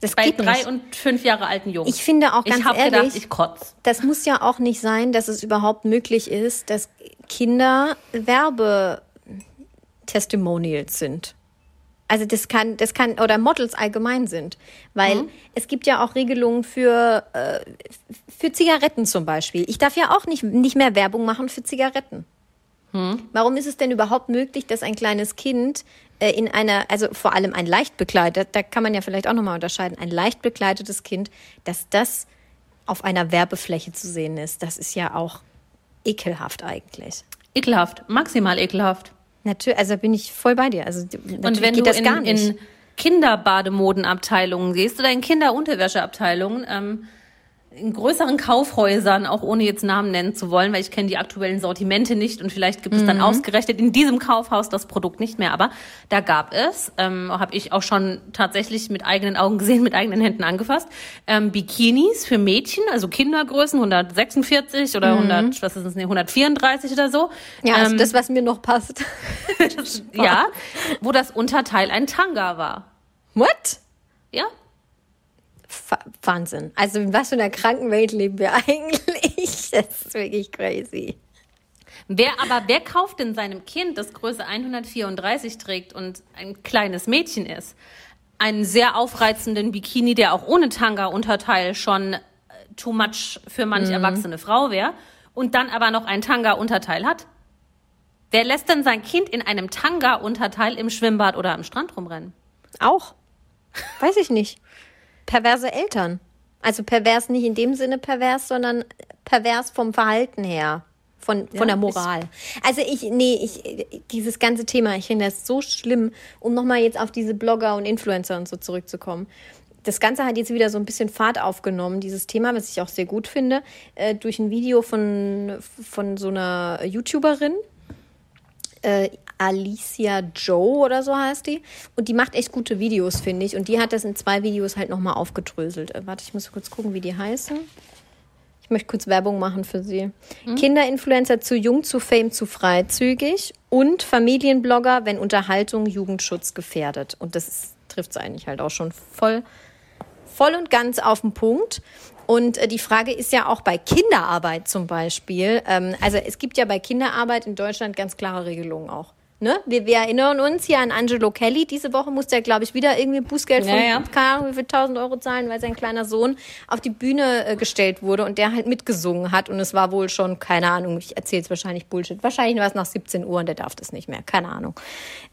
Das bei drei nicht. und fünf Jahre alten Jungs. Ich finde auch ganz ich ehrlich, gedacht, ich kotz. das muss ja auch nicht sein, dass es überhaupt möglich ist, dass Kinder Werbetestimonials sind. Also das kann, das kann oder Models allgemein sind, weil mhm. es gibt ja auch Regelungen für äh, für Zigaretten zum Beispiel. Ich darf ja auch nicht nicht mehr Werbung machen für Zigaretten. Hm. Warum ist es denn überhaupt möglich, dass ein kleines Kind äh, in einer, also vor allem ein leicht bekleidet, da kann man ja vielleicht auch nochmal unterscheiden, ein leicht bekleidetes Kind, dass das auf einer Werbefläche zu sehen ist, das ist ja auch ekelhaft eigentlich. Ekelhaft, maximal ekelhaft. Natürlich, also bin ich voll bei dir. Also und wenn du das in, gar nicht. in Kinderbademodenabteilungen gehst oder in Kinderunterwäscheabteilungen, ähm, in größeren Kaufhäusern, auch ohne jetzt Namen nennen zu wollen, weil ich kenne die aktuellen Sortimente nicht und vielleicht gibt es dann mhm. ausgerechnet in diesem Kaufhaus das Produkt nicht mehr. Aber da gab es, ähm, habe ich auch schon tatsächlich mit eigenen Augen gesehen, mit eigenen Händen angefasst, ähm, Bikinis für Mädchen, also Kindergrößen 146 oder mhm. 100, was ist das, nee, 134 oder so. Ja, also ähm, das, was mir noch passt. ja, wo das Unterteil ein Tanga war. What? Ja, Wahnsinn. Also in was für einer kranken Welt leben wir eigentlich? Das ist wirklich crazy. Wer aber, wer kauft denn seinem Kind, das Größe 134 trägt und ein kleines Mädchen ist, einen sehr aufreizenden Bikini, der auch ohne Tanga-Unterteil schon äh, too much für manch mhm. erwachsene Frau wäre, und dann aber noch ein Tanga-Unterteil hat? Wer lässt denn sein Kind in einem Tanga-Unterteil im Schwimmbad oder am Strand rumrennen? Auch. Weiß ich nicht perverse Eltern. Also pervers nicht in dem Sinne pervers, sondern pervers vom Verhalten her. Von, von ja, der Moral. Also ich, nee, ich, dieses ganze Thema, ich finde das so schlimm, um nochmal jetzt auf diese Blogger und Influencer und so zurückzukommen. Das Ganze hat jetzt wieder so ein bisschen Fahrt aufgenommen, dieses Thema, was ich auch sehr gut finde, äh, durch ein Video von, von so einer YouTuberin, äh, Alicia Joe oder so heißt die. Und die macht echt gute Videos, finde ich. Und die hat das in zwei Videos halt nochmal aufgedröselt. Äh, warte, ich muss kurz gucken, wie die heißen. Ich möchte kurz Werbung machen für sie. Kinderinfluencer zu jung, zu fame, zu freizügig und Familienblogger, wenn Unterhaltung Jugendschutz gefährdet. Und das trifft es eigentlich halt auch schon voll, voll und ganz auf den Punkt. Und äh, die Frage ist ja auch bei Kinderarbeit zum Beispiel. Ähm, also es gibt ja bei Kinderarbeit in Deutschland ganz klare Regelungen auch. Ne? Wir, wir erinnern uns hier an Angelo Kelly. Diese Woche musste er, glaube ich, wieder irgendwie Bußgeld von, Ja, ja. keine Ahnung, wie viel 1000 Euro zahlen, weil sein kleiner Sohn auf die Bühne äh, gestellt wurde und der halt mitgesungen hat. Und es war wohl schon, keine Ahnung, ich erzähle jetzt wahrscheinlich Bullshit. Wahrscheinlich war es nach 17 Uhr und der darf das nicht mehr. Keine Ahnung.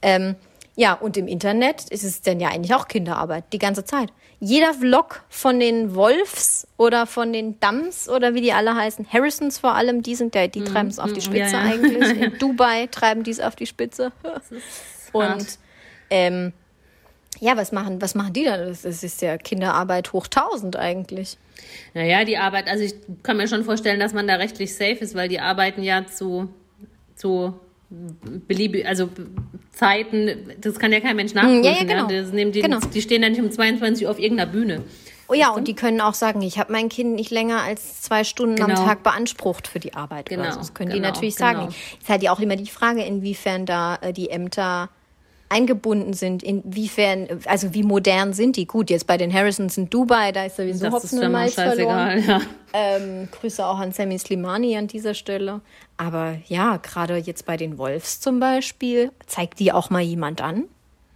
Ähm, ja, und im Internet ist es denn ja eigentlich auch Kinderarbeit, die ganze Zeit. Jeder Vlog von den Wolfs oder von den Dams oder wie die alle heißen, Harrisons vor allem, die sind ja, die treiben es auf die Spitze ja, ja. eigentlich. In Dubai treiben die es auf die Spitze. Und ähm, ja, was machen, was machen die dann? Das ist ja Kinderarbeit hoch 1000 eigentlich. Naja, die Arbeit, also ich kann mir schon vorstellen, dass man da rechtlich safe ist, weil die arbeiten ja zu, zu beliebig, also Zeiten, das kann ja kein Mensch nachprüfen. ja, ja, genau. Das nehmen die, Genau. die stehen dann nicht um 22 Uhr auf irgendeiner Bühne. Oh ja, und die können auch sagen, ich habe mein Kind nicht länger als zwei Stunden am Genau. Tag beansprucht für die Arbeit. Genau, so. Das können genau, die natürlich genau. sagen. Ist halt ja auch immer die Frage, inwiefern da äh, die Ämter eingebunden sind, inwiefern, also wie modern sind die? Gut, jetzt bei den Harrisons in Dubai, da ist sowieso Das Hopfen ist und Malz verloren. Ja. Ähm, Grüße auch an Sammy Slimani an dieser Stelle. Aber ja, gerade jetzt bei den Wolves zum Beispiel, zeigt die auch mal jemand an?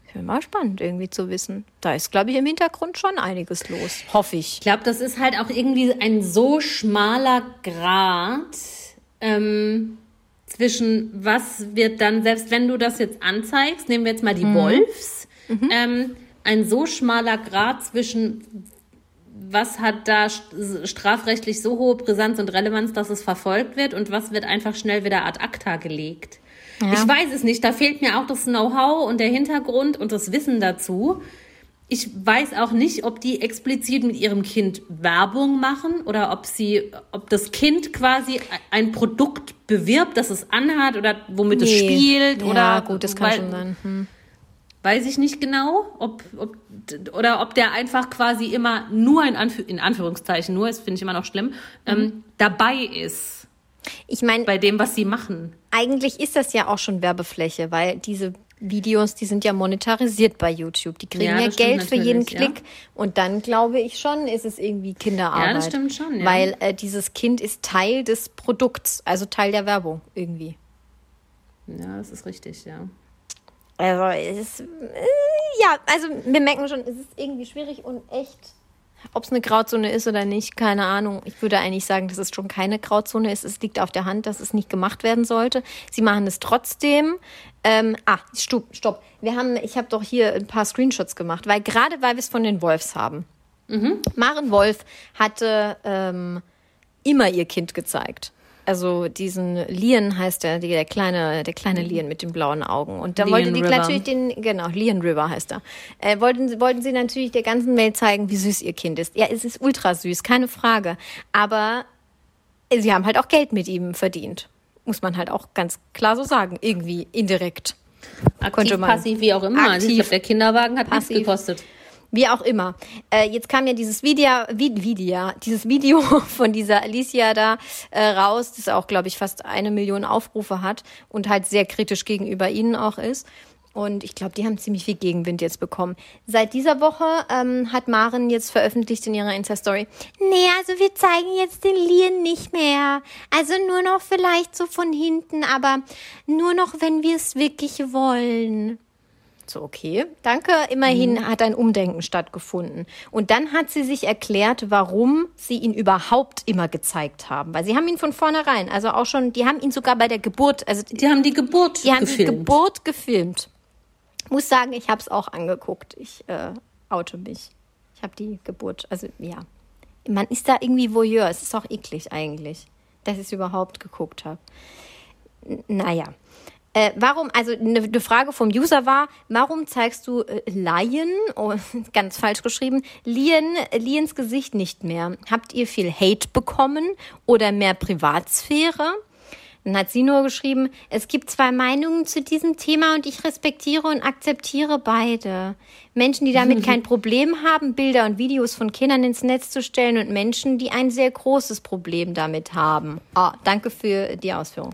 Ich bin mal spannend, irgendwie zu wissen. Da ist, glaube ich, im Hintergrund schon einiges los. Hoffe ich. Ich glaube, das ist halt auch irgendwie ein so schmaler Grad ähm, zwischen was wird dann, selbst wenn du das jetzt anzeigst, nehmen wir jetzt mal die Wolfs, ähm, ein so schmaler Grad zwischen was hat da st- strafrechtlich so hohe Brisanz und Relevanz, dass es verfolgt wird und was wird einfach schnell wieder ad acta gelegt. Ich weiß es nicht, da fehlt mir auch das Know-how und der Hintergrund und das Wissen dazu. Ich weiß auch nicht, ob die explizit mit ihrem Kind Werbung machen oder ob sie, ob das Kind quasi ein Produkt bewirbt, das es anhat oder womit es Nee. spielt ja, oder gut, das kann weil- schon sein. Hm. Weiß ich nicht genau, ob, ob oder ob der einfach quasi immer nur in, Anführ in Anführungszeichen nur, das finde ich immer noch schlimm, ähm, dabei ist Ich meine, bei dem, was sie machen. eigentlich ist das ja auch schon Werbefläche, weil diese Videos, die sind ja monetarisiert bei YouTube. Die kriegen Ja, ja, Geld für jeden natürlich, ja. Klick. Und dann glaube ich schon, ist es irgendwie Kinderarbeit. Ja, das stimmt schon, ja. Weil äh, dieses Kind ist Teil des Produkts, also Teil der Werbung irgendwie. Ja, das ist richtig, ja. Also es ist, äh, ja, also wir merken schon, es ist irgendwie schwierig und echt, ob es eine Grauzone ist oder nicht, keine Ahnung. Ich würde eigentlich sagen, dass es schon keine Grauzone ist. Es liegt auf der Hand, dass es nicht gemacht werden sollte. Sie machen es trotzdem. Ähm, ah, stopp, stopp. Wir haben, ich habe doch hier ein paar Screenshots gemacht, weil gerade weil wir es von den Wolfs haben. Maren Wolf hatte ähm, immer ihr Kind gezeigt. Also diesen Lian heißt der, der kleine, der kleine Lian mit den blauen Augen. Und da Lian wollte die River. natürlich den, genau, Lian River heißt er. Äh, wollten, sie- wollten sie natürlich der ganzen Welt zeigen, wie süß ihr Kind ist. Ja, es ist ultra süß, keine Frage. Aber sie haben halt auch Geld mit ihm verdient. Muss man halt auch ganz klar so sagen. Irgendwie indirekt. Aktiv, passiv, wie auch immer. Also ich Aktiv. glaube, der Kinderwagen hat nichts Passiv. gekostet. Wie auch immer. Äh, jetzt kam ja dieses Video, Vi- Video, dieses Video von dieser Alicia da äh, raus, das auch, glaube ich, fast eine Million Aufrufe hat und halt sehr kritisch gegenüber ihnen auch ist. Und ich glaube, die haben ziemlich viel Gegenwind jetzt bekommen. Seit dieser Woche ähm, hat Maren jetzt veröffentlicht in ihrer Insta-Story, nee, also wir zeigen jetzt den Lien nicht mehr. Also nur noch vielleicht so von hinten, aber nur noch, wenn wir es wirklich wollen. So, okay. Danke. Immerhin hat ein Umdenken stattgefunden. Und dann hat sie sich erklärt, warum sie ihn überhaupt immer gezeigt haben. Weil sie haben ihn von vornherein, also auch schon, die haben ihn sogar bei der Geburt, also Die haben die Geburt die haben gefilmt. die Geburt gefilmt. Muss sagen, ich habe es auch angeguckt. Ich äh, oute mich. Ich habe die Geburt, also ja. Man ist da irgendwie Voyeur. Es ist auch eklig eigentlich, dass ich es überhaupt geguckt habe. Naja. Äh, warum, also eine eine Frage vom User war, warum zeigst du äh, Lion, oh, ganz falsch geschrieben, Lian, Lians Gesicht nicht mehr? Habt ihr viel Hate bekommen oder mehr Privatsphäre? Dann hat sie nur geschrieben, es gibt zwei Meinungen zu diesem Thema und ich respektiere und akzeptiere beide. Menschen, die damit kein Problem haben, Bilder und Videos von Kindern ins Netz zu stellen und Menschen, die ein sehr großes Problem damit haben. Ah, danke für die Ausführung.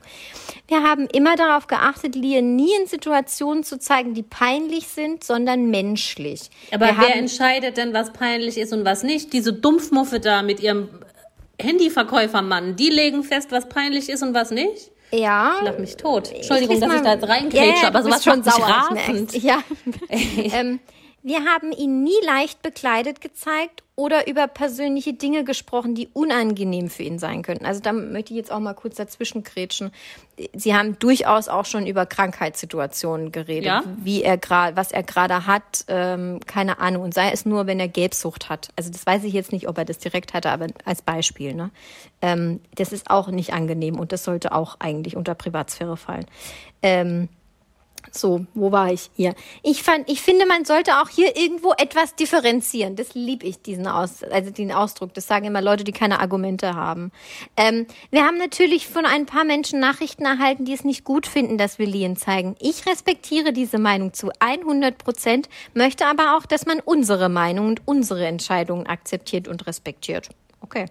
Wir haben immer darauf geachtet, Lian nie in Situationen zu zeigen, die peinlich sind, sondern menschlich. Aber Wir wer entscheidet denn, was peinlich ist und was nicht? Diese Dumpfmuffe da mit ihrem Handyverkäufermann, die legen fest, was peinlich ist und was nicht? ja, Ich lach mich tot. Entschuldigung, lese dass ich mal- da jetzt reinkrätsche, Ja, ja, aber sowas schon sauer, ich. Ja. ähm, wir haben ihn nie leicht bekleidet gezeigt oder über persönliche Dinge gesprochen, die unangenehm für ihn sein könnten. Also da möchte ich jetzt auch mal kurz dazwischen grätschen. Sie haben durchaus auch schon über Krankheitssituationen geredet, Ja. wie er gerade, was er gerade hat, ähm, keine Ahnung. Und sei es nur, wenn er Gelbsucht hat. Also das weiß ich jetzt nicht, ob er das direkt hatte, aber als Beispiel. Ne? Ähm, das ist auch nicht angenehm und das sollte auch eigentlich unter Privatsphäre fallen. Ähm, so, wo war ich hier? Ich fand, ich finde, man sollte auch hier irgendwo etwas differenzieren. Das lieb ich, diesen Aus, also den Ausdruck. Das sagen immer Leute, die keine Argumente haben. Ähm, wir haben natürlich von ein paar Menschen Nachrichten erhalten, die es nicht gut finden, dass wir Lien zeigen. Ich respektiere diese Meinung zu 100 Prozent, möchte aber auch, dass man unsere Meinung und unsere Entscheidungen akzeptiert und respektiert. Okay.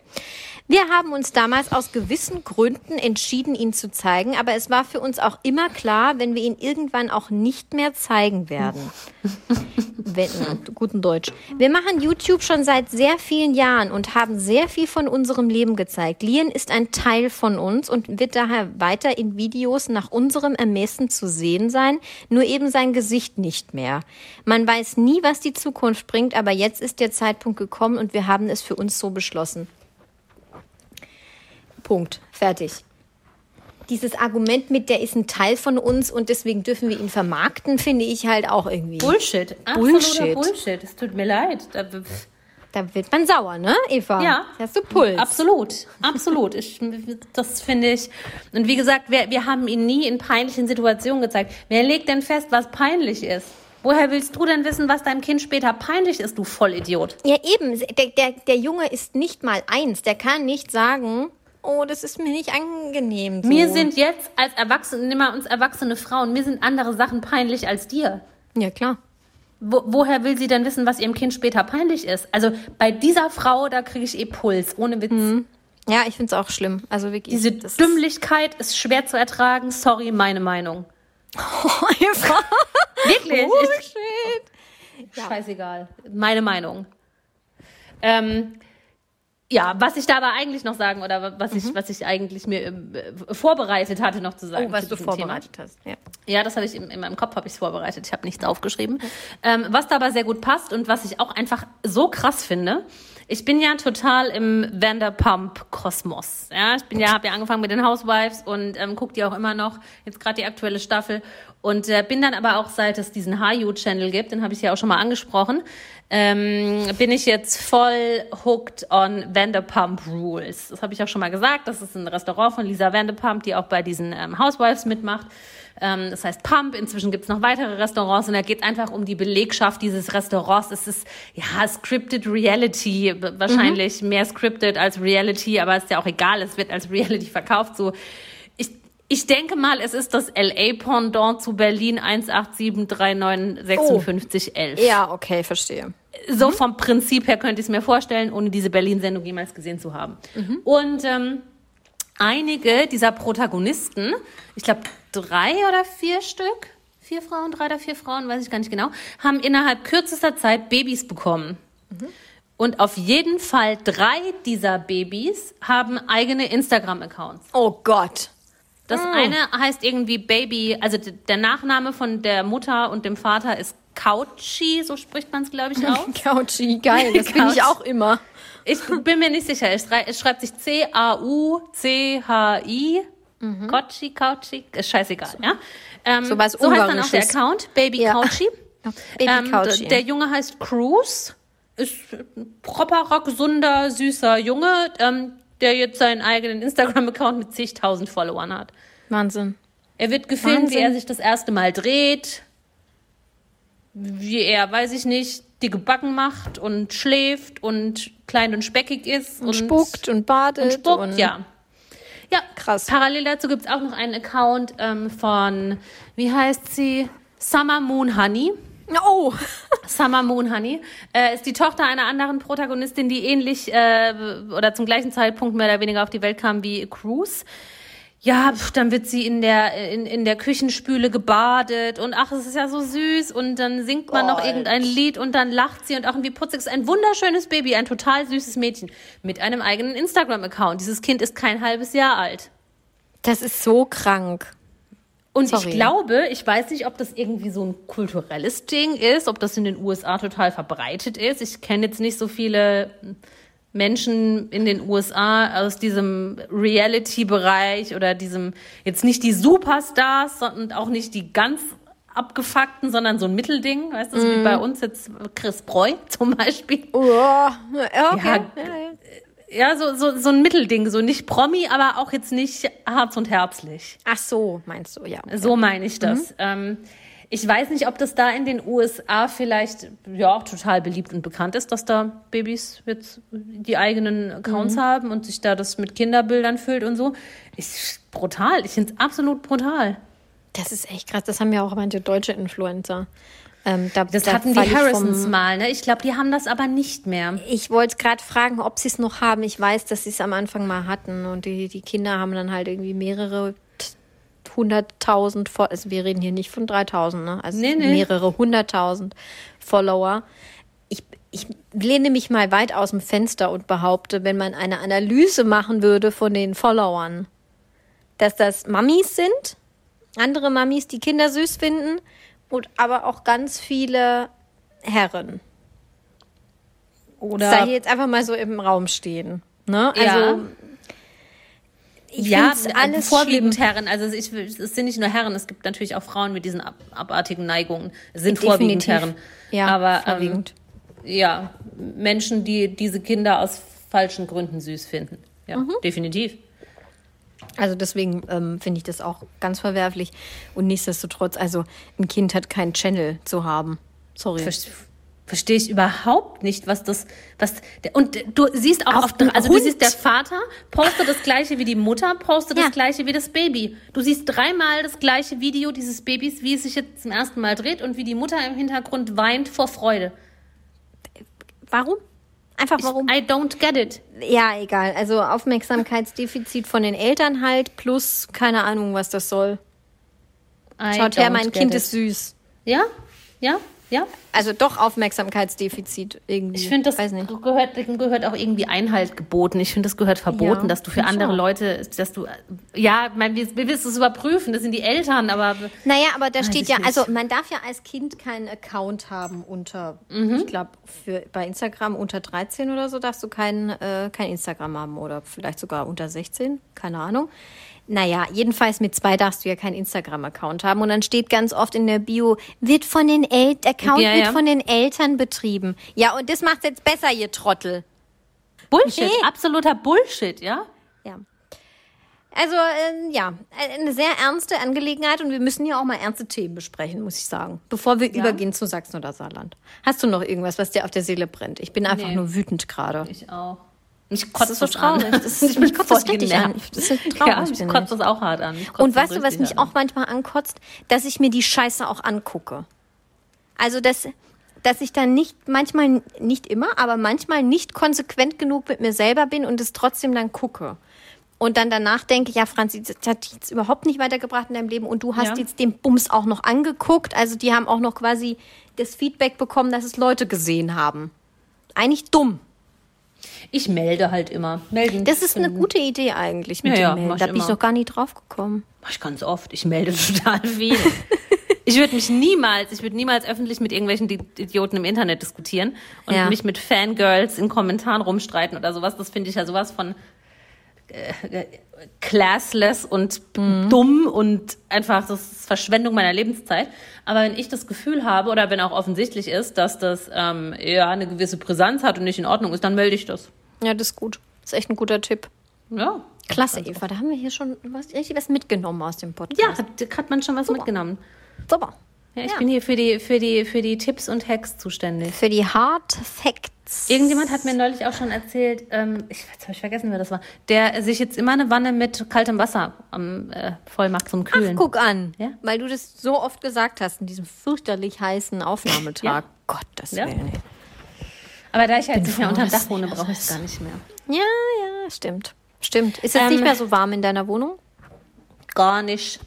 Wir haben uns damals aus gewissen Gründen entschieden, ihn zu zeigen, aber es war für uns auch immer klar, wenn wir ihn irgendwann auch nicht mehr zeigen werden. wenn, guten Deutsch. Wir machen YouTube schon seit sehr vielen Jahren und haben sehr viel von unserem Leben gezeigt. Lien ist ein Teil von uns und wird daher weiter in Videos nach unserem Ermessen zu sehen sein, nur eben sein Gesicht nicht mehr. Man weiß nie, was die Zukunft bringt, aber jetzt ist der Zeitpunkt gekommen und wir haben es für uns so beschlossen. Punkt. Fertig. Dieses Argument mit, der ist ein Teil von uns und deswegen dürfen wir ihn vermarkten, finde ich halt auch irgendwie. Bullshit. Bullshit. Bullshit. Es tut mir leid. Da, Da wird man sauer, ne, Eva? Ja. Hast du Puls? Absolut, absolut. Ich, das finde ich. Und wie gesagt, wir, wir haben ihn nie in peinlichen Situationen gezeigt. Wer legt denn fest, was peinlich ist? Woher willst du denn wissen, was deinem Kind später peinlich ist, du Vollidiot? Ja, eben. Der, der, der Junge ist nicht mal eins. Der kann nicht sagen, oh, das ist mir nicht angenehm. So. Mir sind jetzt als Erwachsene, nimm mal uns erwachsene Frauen, mir sind andere Sachen peinlich als dir. Ja, klar. Wo, woher will sie denn wissen, was ihrem Kind später peinlich ist? Also bei dieser Frau, da kriege ich eh Puls, ohne Witz. Ja, ich finde es auch schlimm. Also wirklich. Diese das ist- Dümmlichkeit ist schwer zu ertragen. Sorry, meine Meinung. Oh, Eva. Wirklich? Ich, Bullshit. Scheißegal. Meine Meinung. Ähm, ja, was ich da aber eigentlich noch sagen oder was ich, was ich eigentlich mir äh, vorbereitet hatte noch zu sagen. Mhm. Oh, was du diesem Thema. vorbereitet hast. Ja. Ja, das habe ich in, in meinem Kopf habe ich vorbereitet. Ich habe nichts aufgeschrieben. Ähm, was da aber sehr gut passt und was ich auch einfach so krass finde. Ich bin ja total im Vanderpump Kosmos. Ja, ich bin ja habe ja angefangen mit den Housewives und ähm, gucke die auch immer noch. Jetzt gerade die aktuelle Staffel und äh, bin dann aber auch seit es diesen HU Channel gibt, den habe ich ja auch schon mal angesprochen, ähm, bin ich jetzt voll hooked on Vanderpump Rules. Das habe ich auch schon mal gesagt. Das ist ein Restaurant von Lisa Vanderpump, die auch bei diesen ähm, Housewives mitmacht. Ähm, das heißt Pump. Inzwischen gibt es noch weitere Restaurants und da geht es einfach um die Belegschaft dieses Restaurants. Es ist ja scripted Reality, wahrscheinlich mehr scripted als Reality, aber ist ja auch egal. Es wird als Reality verkauft. So, ich denke mal, es ist das LA-Pendant zu Berlin 187395611. ja, okay, verstehe. So vom Prinzip her könnte ich es mir vorstellen, ohne diese Berlin-Sendung jemals gesehen zu haben. Und ähm, einige dieser Protagonisten, ich glaube drei oder vier Stück, vier Frauen, drei oder vier Frauen, weiß ich gar nicht genau, haben innerhalb kürzester Zeit Babys bekommen. Und auf jeden Fall drei dieser Babys haben eigene Instagram-Accounts. Oh Gott. Das eine heißt irgendwie Baby, also der Nachname von der Mutter und dem Vater ist Couchy, so spricht man es, glaube ich, aus. Couchy, geil. Das bin ich auch immer. Ich bin mir nicht sicher. Es, schrei- es schreibt sich C-A-U-C-H-I. Couchy, Couchy, ist scheißegal, ja. Ähm, So was so heißt dann auch der. Account, Baby Ja. Couchy. Baby Ähm, Couchy. Der Junge heißt Cruz, ist ein properer, gesunder, süßer Junge, ähm, der jetzt seinen eigenen Instagram-Account mit zigtausend Followern hat. Wahnsinn. Er wird gefilmt, Wahnsinn. wie er sich das erste Mal dreht, wie er, weiß ich nicht, dicke Backen macht und schläft und klein und speckig ist Und, spuckt und badet. und spuckt, ja. Ja, Krass. Parallel dazu gibt es auch noch einen Account ähm, von, wie heißt sie? Summer Moon Honey. Oh, Summer Moon Honey äh, ist die Tochter einer anderen Protagonistin, die ähnlich äh, oder zum gleichen Zeitpunkt mehr oder weniger auf die Welt kam wie Cruz. Ja, pf, dann wird sie in der in, in der Küchenspüle gebadet und ach, es ist ja so süß und dann singt man noch Gott. irgendein Lied und dann lacht sie und auch irgendwie putzig ist ein wunderschönes Baby, ein total süßes Mädchen mit einem eigenen Instagram-Account. Dieses Kind ist kein halbes Jahr alt. das ist so krank. Und Sorry. ich glaube, ich weiß nicht, ob das irgendwie so ein kulturelles Ding ist, ob das in den USA total verbreitet ist. Ich kenne jetzt nicht so viele Menschen in den USA aus diesem Reality-Bereich oder diesem, jetzt nicht die Superstars, sondern auch nicht die ganz abgefuckten, sondern so ein Mittelding, weißt du, so wie bei uns jetzt Chris Breu zum Beispiel. Oh, okay. Ja, Ja, ja. Ja, so, so, so ein Mittelding, so nicht Promi, aber auch jetzt nicht Harz und Herzlich. Ach so, meinst du, ja. So meine ich das. Ähm, ich weiß nicht, ob das da in den USA vielleicht ja auch total beliebt und bekannt ist, dass da Babys jetzt die eigenen Accounts haben und sich da das mit Kinderbildern füllt und so. Ist brutal. Ich finde es absolut brutal. Das ist echt krass. Das haben ja auch manche deutsche Influencer. Ähm, da, Das da hatten die Harrisons vom- mal, ne? Ich glaube, die haben das aber nicht mehr. Ich wollte gerade fragen, ob sie es noch haben. Ich weiß, dass sie es am Anfang mal hatten und die, die Kinder haben dann halt irgendwie mehrere hunderttausend, also wir reden hier nicht von 3000, ne? Also Nee, nee. mehrere hunderttausend Follower. Ich, ich lehne mich mal weit aus dem Fenster und behaupte, wenn man eine Analyse machen würde von den Followern, dass das Mamis sind, andere Mamis, die Kinder süß finden und aber auch ganz viele Herren Oder sei jetzt einfach mal so im Raum stehen. Ne? Ja. Also ich ja, find's alles vorwiegend schlimm. Herren. Also ich, es sind nicht nur Herren, es gibt natürlich auch Frauen mit diesen ab, abartigen Neigungen. Es sind vorwiegend Definitiv. Herren. Ja, aber vorwiegend. Ähm, ja, Menschen, die diese Kinder aus falschen Gründen süß finden. Ja, Mhm. definitiv. Also deswegen ähm, finde ich das auch ganz verwerflich. Und nichtsdestotrotz, also ein Kind hat keinen Channel zu haben. Sorry. Ver- Verstehe ich überhaupt nicht, was das, was, der- und du siehst auch Auf oft, also du Hund. siehst der Vater postet das gleiche wie die Mutter, postet Ja. das gleiche wie das Baby. Du siehst dreimal das gleiche Video dieses Babys, wie es sich jetzt zum ersten Mal dreht und wie die Mutter im Hintergrund weint vor Freude. Warum? Einfach Ich, warum? I don't get it. ja, egal. Also Aufmerksamkeitsdefizit von den Eltern halt, plus keine Ahnung, was das soll. I Schaut her, mein Kind it. ist süß. Ja, ja, ja. Also doch Aufmerksamkeitsdefizit irgendwie. Ich finde, das Weiß nicht. gehört, gehört auch irgendwie Einhalt geboten. Ich finde, das gehört verboten, Ja, dass du für andere auch. Leute, dass du, ja, mein, wir, wir wissen es überprüfen, das sind die Eltern, aber Naja, aber da steht ja, nicht. also man darf ja als Kind keinen Account haben unter, Mhm. ich glaube, für bei Instagram unter 13 oder so darfst du kein, äh, kein Instagram haben oder vielleicht sogar unter 16, keine Ahnung. Naja, jedenfalls mit zwei darfst du ja keinen Instagram-Account haben. Und dann steht ganz oft in der Bio, wird von den El Account Ja, wird ja. von den Eltern betrieben. Ja, und das macht's jetzt besser, ihr Trottel. Bullshit, Nee. absoluter Bullshit, ja? Ja. Also, äh, ja, eine sehr ernste Angelegenheit und wir müssen hier auch mal ernste Themen besprechen, muss ich sagen, bevor wir übergehen zu Sachsen oder Saarland. Hast du noch irgendwas, was dir auf der Seele brennt? Ich bin einfach Nee. nur wütend gerade. Ich auch. Mich Das kotzt ist so das an. traurig. Das ist, Ich mich kotzt das richtig an. Das ist traurig, Ja, mich kotzt ich. das auch hart an. Und das weißt du, was mich hart auch an. manchmal ankotzt? Dass ich mir die Scheiße auch angucke. Also, dass, dass ich dann nicht, manchmal, nicht immer, aber manchmal nicht konsequent genug mit mir selber bin und es trotzdem dann gucke. Und dann danach denke, ja, Franzi, das hat dich jetzt überhaupt nicht weitergebracht in deinem Leben und du hast Ja. jetzt den Bums auch noch angeguckt. Also, die haben auch noch quasi das Feedback bekommen, dass es Leute gesehen haben. Eigentlich dumm. Ich melde halt immer. Melden. Das ist eine gute Idee eigentlich mit Ja, dem Melden. Da bin ich noch gar nicht drauf gekommen. Mach ich ganz oft. Ich melde total viel. ich würde mich niemals, ich würde niemals öffentlich mit irgendwelchen Di- Idioten im Internet diskutieren und Ja. mich mit Fangirls in Kommentaren rumstreiten oder sowas. Das finde ich ja sowas von classless und Mhm. dumm und einfach, das ist Verschwendung meiner Lebenszeit. Aber wenn ich das Gefühl habe oder wenn auch offensichtlich ist, dass das ähm, ja eine gewisse Brisanz hat und nicht in Ordnung ist, dann melde ich das. Ja, das ist gut. Das ist echt ein guter Tipp. Ja. Klasse, Eva. Da haben wir hier schon was, richtig was mitgenommen aus dem Podcast. Ja, hat, hat man schon was mitgenommen. super. Ja, ich Ja. bin hier für die, für, die, für die Tipps und Hacks zuständig. Für die Hard Facts. Irgendjemand hat mir neulich auch schon erzählt, ähm, ich habe ich vergessen, wer das war, der sich jetzt immer eine Wanne mit kaltem Wasser am, äh, voll macht zum Kühlen. Guck an, Ja? weil du das so oft gesagt hast in diesem fürchterlich heißen Aufnahmetag. Ja. Gott, das Ja. Willen. Aber da ich halt Bin nicht mehr unter dem Dach wohne, nicht brauche ich es gar nicht mehr. Ja, ja, stimmt. Stimmt. Ist es Ähm, nicht mehr so warm in deiner Wohnung? Gar nicht.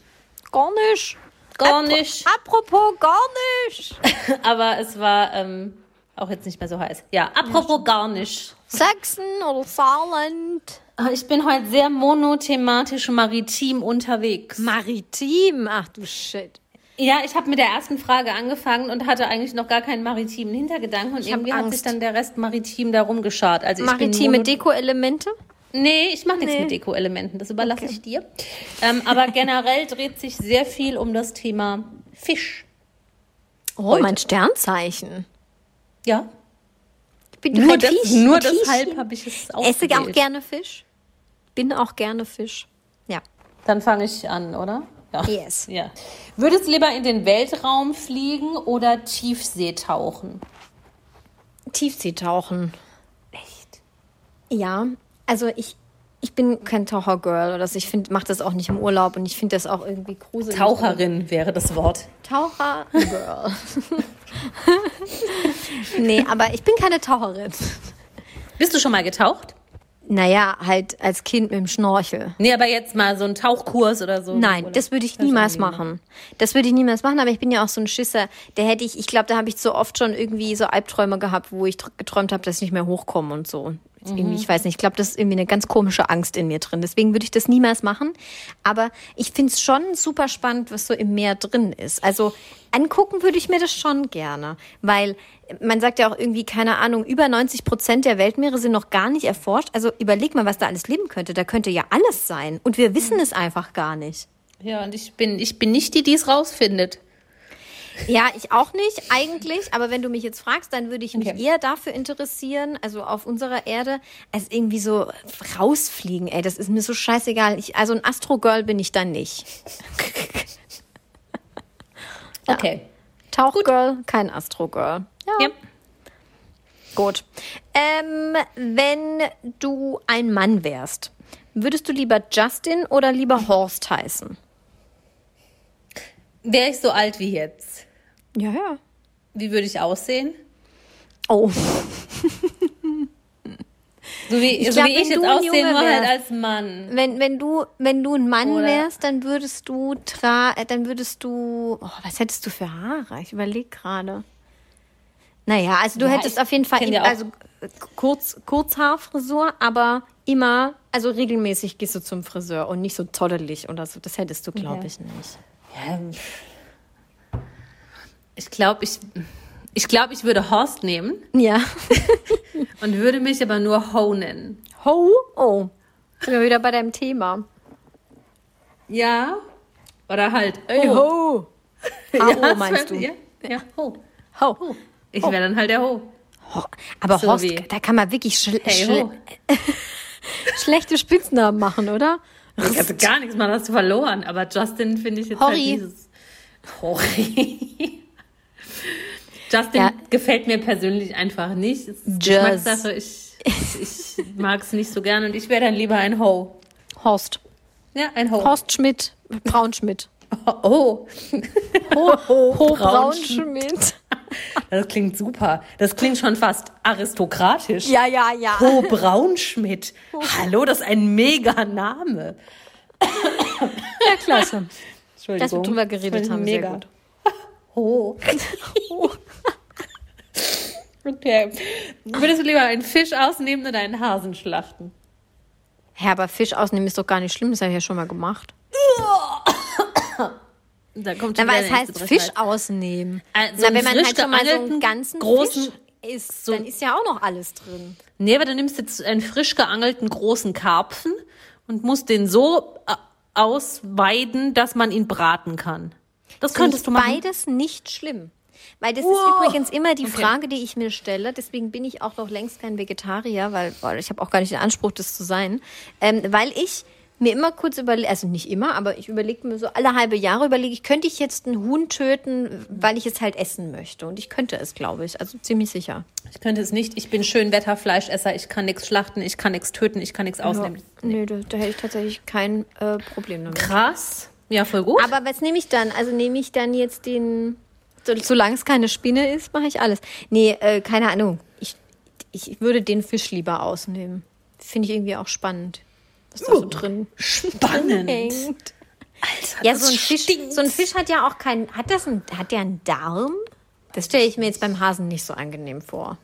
Gar nicht. Gar nicht. Apropos gar nicht. Aber es war ähm, auch jetzt nicht mehr so heiß. Ja, apropos gar nicht. Sachsen oder Saarland. Ah, Ich bin heute sehr monothematisch maritim unterwegs. Maritim. Ach du Shit. Ja, ich habe mit der ersten Frage angefangen und hatte eigentlich noch gar keinen maritimen Hintergedanken und Ich irgendwie hat sich dann der Rest maritim darum geschart. Also Maritime Deko-Elemente? Nee, ich mache nichts Nee. mit Deko-Elementen, das überlasse ich dir. Ähm, aber generell dreht sich sehr viel um das Thema Fisch. Oh, Heute. mein Sternzeichen. Ja, Ich bin nur, das, Fisch, nur deshalb habe ich es Esse ausgewählt. auch gerne Fisch. Bin auch gerne Fisch. Ja. Dann fange ich an, oder? Ja. Yes. Ja. Würdest du lieber in den Weltraum fliegen oder Tiefsee tauchen? Tiefseetauchen. Echt? Ja, also ich, ich bin kein Tauchergirl oder so. Ich finde, mache das auch nicht im Urlaub und ich finde das auch irgendwie gruselig. Taucherin wäre das Wort. Tauchergirl. nee, aber ich bin keine Taucherin. Bist du schon mal getaucht? Naja, halt als Kind mit dem Schnorchel. Nee, aber jetzt mal so ein Tauchkurs oder so. Nein, oder? das würde ich niemals machen. Das würde ich niemals machen, aber ich bin ja auch so ein Schisser. Der hätte ich, ich glaube, da habe ich so oft schon irgendwie so Albträume gehabt, wo ich tr- geträumt habe, dass ich nicht mehr hochkomme und so. Jetzt Irgendwie, ich weiß nicht, ich glaube, das ist irgendwie eine ganz komische Angst in mir drin. Deswegen würde ich das niemals machen. Aber ich finde es schon super spannend, was so im Meer drin ist. Also angucken würde ich mir das schon gerne. Weil man sagt ja auch irgendwie, keine Ahnung, über 90 Prozent der Weltmeere sind noch gar nicht erforscht. Also überleg mal, was da alles leben könnte. Da könnte ja alles sein. Und wir wissen es einfach gar nicht. Ja, und ich bin, ich bin nicht die, die es rausfindet. Ja, ich auch nicht eigentlich, aber wenn du mich jetzt fragst, dann würde ich mich Okay. eher dafür interessieren, also auf unserer Erde, als irgendwie so rausfliegen. Ey, das ist mir so scheißegal. Ich, also ein Astrogirl bin ich dann nicht. Okay. Tauchgirl, kein Astrogirl. Ja, Ja. gut. Ähm, wenn du ein Mann wärst, würdest du lieber Justin oder lieber Horst heißen? Wäre ich so alt wie jetzt? Ja, ja. Wie würde ich aussehen? Oh, So wie ich, Ich so glaub, wie wenn ich jetzt du ein aussehen, nur halt als Mann. Wenn, wenn du, wenn du ein Mann Oder- wärst, dann würdest du tra äh, dann würdest du, oh, was hättest du für Haare? Ich überlege gerade. Naja, also du Ja, hättest auf jeden Fall, im- also kurz, Kurzhaarfrisur, aber immer, also regelmäßig gehst du zum Friseur und nicht so zottelig oder so. Das hättest du, glaube Okay. ich, nicht. Ja, ich glaube, ich, ich, glaub, ich würde Horst nehmen Ja. und würde mich aber nur Ho nennen. Ho? Oh. Sind wir wieder bei deinem Thema. Ja. Oder halt Hey, Ho. ho. Ja, meinst du? Ja, ja Ho. Ho. Ich wäre dann halt der Ho. Ho. Aber So Horst, wie- da kann man wirklich schl Hey, schl Ho. schlechte Spitznamen machen, oder? Ich hatte gar nichts, man hast du verloren. Aber Justin finde ich jetzt Horry. halt dieses... Horry. Justin Ja. gefällt mir persönlich einfach nicht. Es ist. Geschmackssache. Ich, ich mag es nicht so gerne und ich wäre dann lieber ein Ho. Horst. Ja, ein Ho. Horst Schmidt. Braunschmidt. Oh, Ho, Ho Braunschmidt. Braunschmidt. das klingt super. Das klingt schon fast aristokratisch. Ja, ja, ja. Ho Braunschmidt. Hallo, das ist ein mega Name. Ja, klasse. Entschuldigung. Dass wir drüber geredet haben, ist sehr mega. gut. Ho. okay. Würdest du lieber einen Fisch ausnehmen oder einen Hasen schlachten? Ja, aber Fisch ausnehmen ist doch gar nicht schlimm. Das habe ich ja schon mal gemacht. Da kommt Na, schon weil wieder es der heißt Fisch ausnehmen. Also Na, wenn man frisch halt schon mal so einen ganzen großen- Fisch isst, dann ist ja auch noch alles drin. Nee, aber du nimmst jetzt einen frisch geangelten großen Karpfen und musst den so äh, ausweiden, dass man ihn braten kann. Das könntest du machen. Beides nicht schlimm. Weil das Wow. ist übrigens immer die Okay. Frage, die ich mir stelle. Deswegen bin ich auch noch längst kein Vegetarier, weil, weil ich habe auch gar nicht den Anspruch, das zu sein. Ähm, weil ich mir immer kurz überlege, also nicht immer, aber ich überlege mir so alle halbe Jahre überlege ich, könnte ich jetzt ein Huhn töten, weil ich es halt essen möchte. Und ich könnte es, glaube ich. Also ziemlich sicher. Ich könnte es nicht. Ich bin schön Wetterfleischesser. Ich kann nichts schlachten, ich kann nichts töten, ich kann nichts ausnehmen. Nee, da, da hätte ich tatsächlich kein äh, Problem damit. Krass. Ja, voll gut. Aber was nehme ich dann? Also nehme ich dann jetzt den, so, solange es keine Spinne ist, mache ich alles. Nee, äh, keine Ahnung. Ich, ich würde den Fisch lieber ausnehmen. Finde ich irgendwie auch spannend. Was da so drin Spannend. hängt. Alter, Ja, das so ein, Fisch, stinkt. so ein Fisch hat ja auch keinen. Hat das ein, hat der einen Darm? Das stelle ich mir jetzt beim Hasen nicht so angenehm vor.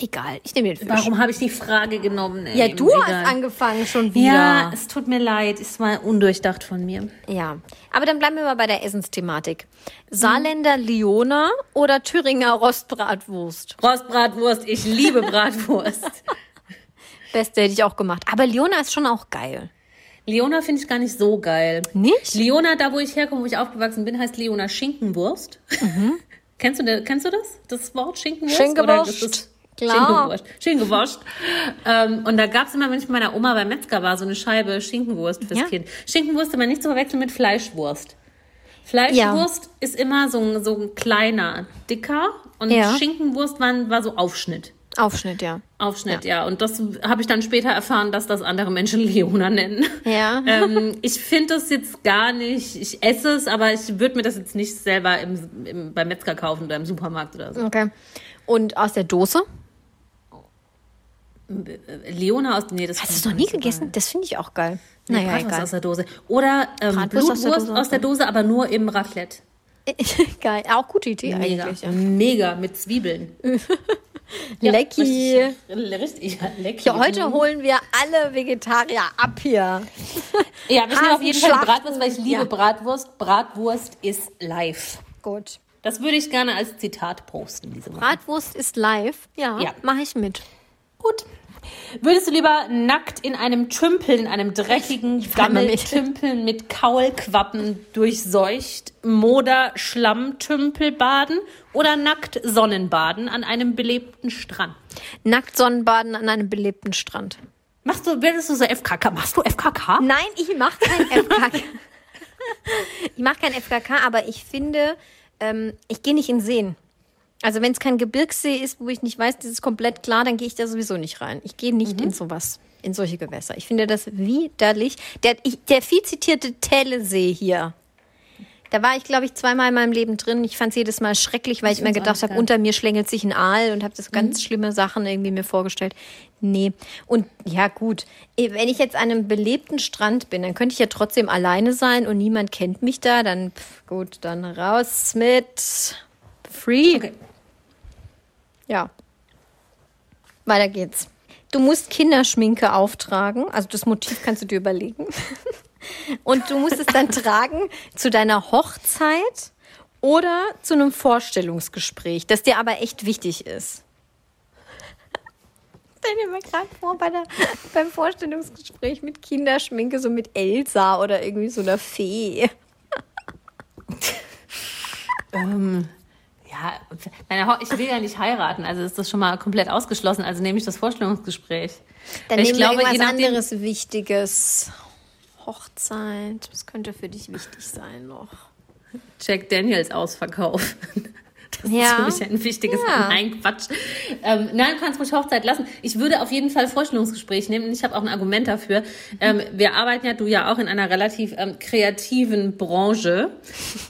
Egal, ich nehme den Fisch. Warum habe ich die Frage genommen? Ey? Ja, du hast angefangen schon wieder. Ja, es tut mir leid. Es war undurchdacht von mir. Ja, aber dann bleiben wir mal bei der Essensthematik. Saarländer Liona oder Thüringer Rostbratwurst? Rostbratwurst. Ich liebe Bratwurst. Beste hätte ich auch gemacht. Aber Liona ist schon auch geil. Leona finde ich gar nicht so geil. Nicht? Leona, da wo ich herkomme, wo ich aufgewachsen bin, heißt Leona Schinkenwurst. kennst, du, kennst du das? Das Wort Schinkenwurst? Schinkenwurst. Klar. Schinkenwurst. Schinkenwurst. ähm, und da gab es immer, wenn ich bei meiner Oma beim Metzger war, so eine Scheibe Schinkenwurst fürs Ja. Kind. Schinkenwurst immer nicht zu verwechseln mit Fleischwurst. Fleischwurst ist immer so, ein- so ein kleiner, dicker und Ja. Schinkenwurst war, war so Aufschnitt. Aufschnitt, ja. Aufschnitt, ja. Und das habe ich dann später erfahren, dass das andere Menschen Leona nennen. Ja. ähm, ich finde das jetzt gar nicht, ich esse es, aber ich würde mir das jetzt nicht selber im, im, beim Metzger kaufen oder im Supermarkt oder so. Okay. Und aus der Dose? Leona aus, nee, das Hast du es noch nie gegessen? geil. Das finde ich auch geil. Nee, Naja, Bratwurst egal. aus der Dose. Oder ähm, Bratwurst aus der Blutwurst Dose, aus der Dose, aber nur im Raclette. geil. Auch gute Idee Mega. eigentlich. Ja. Mega, mit Zwiebeln. Ja, Lecki. Richtig, richtig ja, heute holen wir alle Vegetarier ab hier. Ja, wir nehmen auf jeden Fall. Bratwurst, weil ich liebe Ja. Bratwurst. Bratwurst ist live. Gut. Das würde ich gerne als Zitat posten diese Woche. Bratwurst ist live. Ja, Ja. mache ich mit. Gut. Würdest du lieber nackt in einem Tümpel, in einem dreckigen mit. Gammeltümpel mit Kaulquappen durchseucht, Moder Schlammtümpel baden oder nackt Sonnenbaden an einem belebten Strand? Nackt Sonnenbaden an einem belebten Strand. Machst du, würdest du so FKK? Machst du FKK? Nein, ich mache kein FKK. ich mache kein FKK, aber ich finde, ähm, ich gehe nicht in Seen. Also wenn es kein Gebirgssee ist, wo ich nicht weiß, das ist komplett klar, dann gehe ich da sowieso nicht rein. Ich gehe nicht in sowas, in solche Gewässer. Ich finde das widerlich. Der, ich, der viel zitierte Tellesee hier. Da war ich, glaube ich, zweimal in meinem Leben drin. Ich fand es jedes Mal schrecklich, weil ich, mir find's auch gedacht habe, unter mir schlängelt sich ein Aal und habe das ganz schlimme Sachen irgendwie mir vorgestellt. Nee. Und ja, gut. Wenn ich jetzt an einem belebten Strand bin, dann könnte ich ja trotzdem alleine sein und niemand kennt mich da. Dann, pff, gut, dann raus mit Free. Okay. Ja. Weiter geht's. Du musst Kinderschminke auftragen. Also das Motiv kannst du dir überlegen. Und du musst es dann tragen zu deiner Hochzeit oder zu einem Vorstellungsgespräch, das dir aber echt wichtig ist. Stell dir mal gerade vor, bei der, beim Vorstellungsgespräch mit Kinderschminke, so mit Elsa oder irgendwie so einer Fee. Ja, ich will ja nicht heiraten, also ist das schon mal komplett ausgeschlossen. Also nehme ich das Vorstellungsgespräch. Dann Weil nehmen ich glaube, irgendwas nachdem, anderes Wichtiges. Hochzeit, was könnte für dich wichtig sein noch? Jack Daniels Ausverkauf. Das Ja. ist für mich ein wichtiges Ja. Nein, Quatsch. Ähm, nein, du kannst ruhig Hochzeit lassen. Ich würde auf jeden Fall Vorstellungsgespräch nehmen und ich habe auch ein Argument dafür. Ähm, wir arbeiten ja, du ja auch in einer relativ ähm, kreativen Branche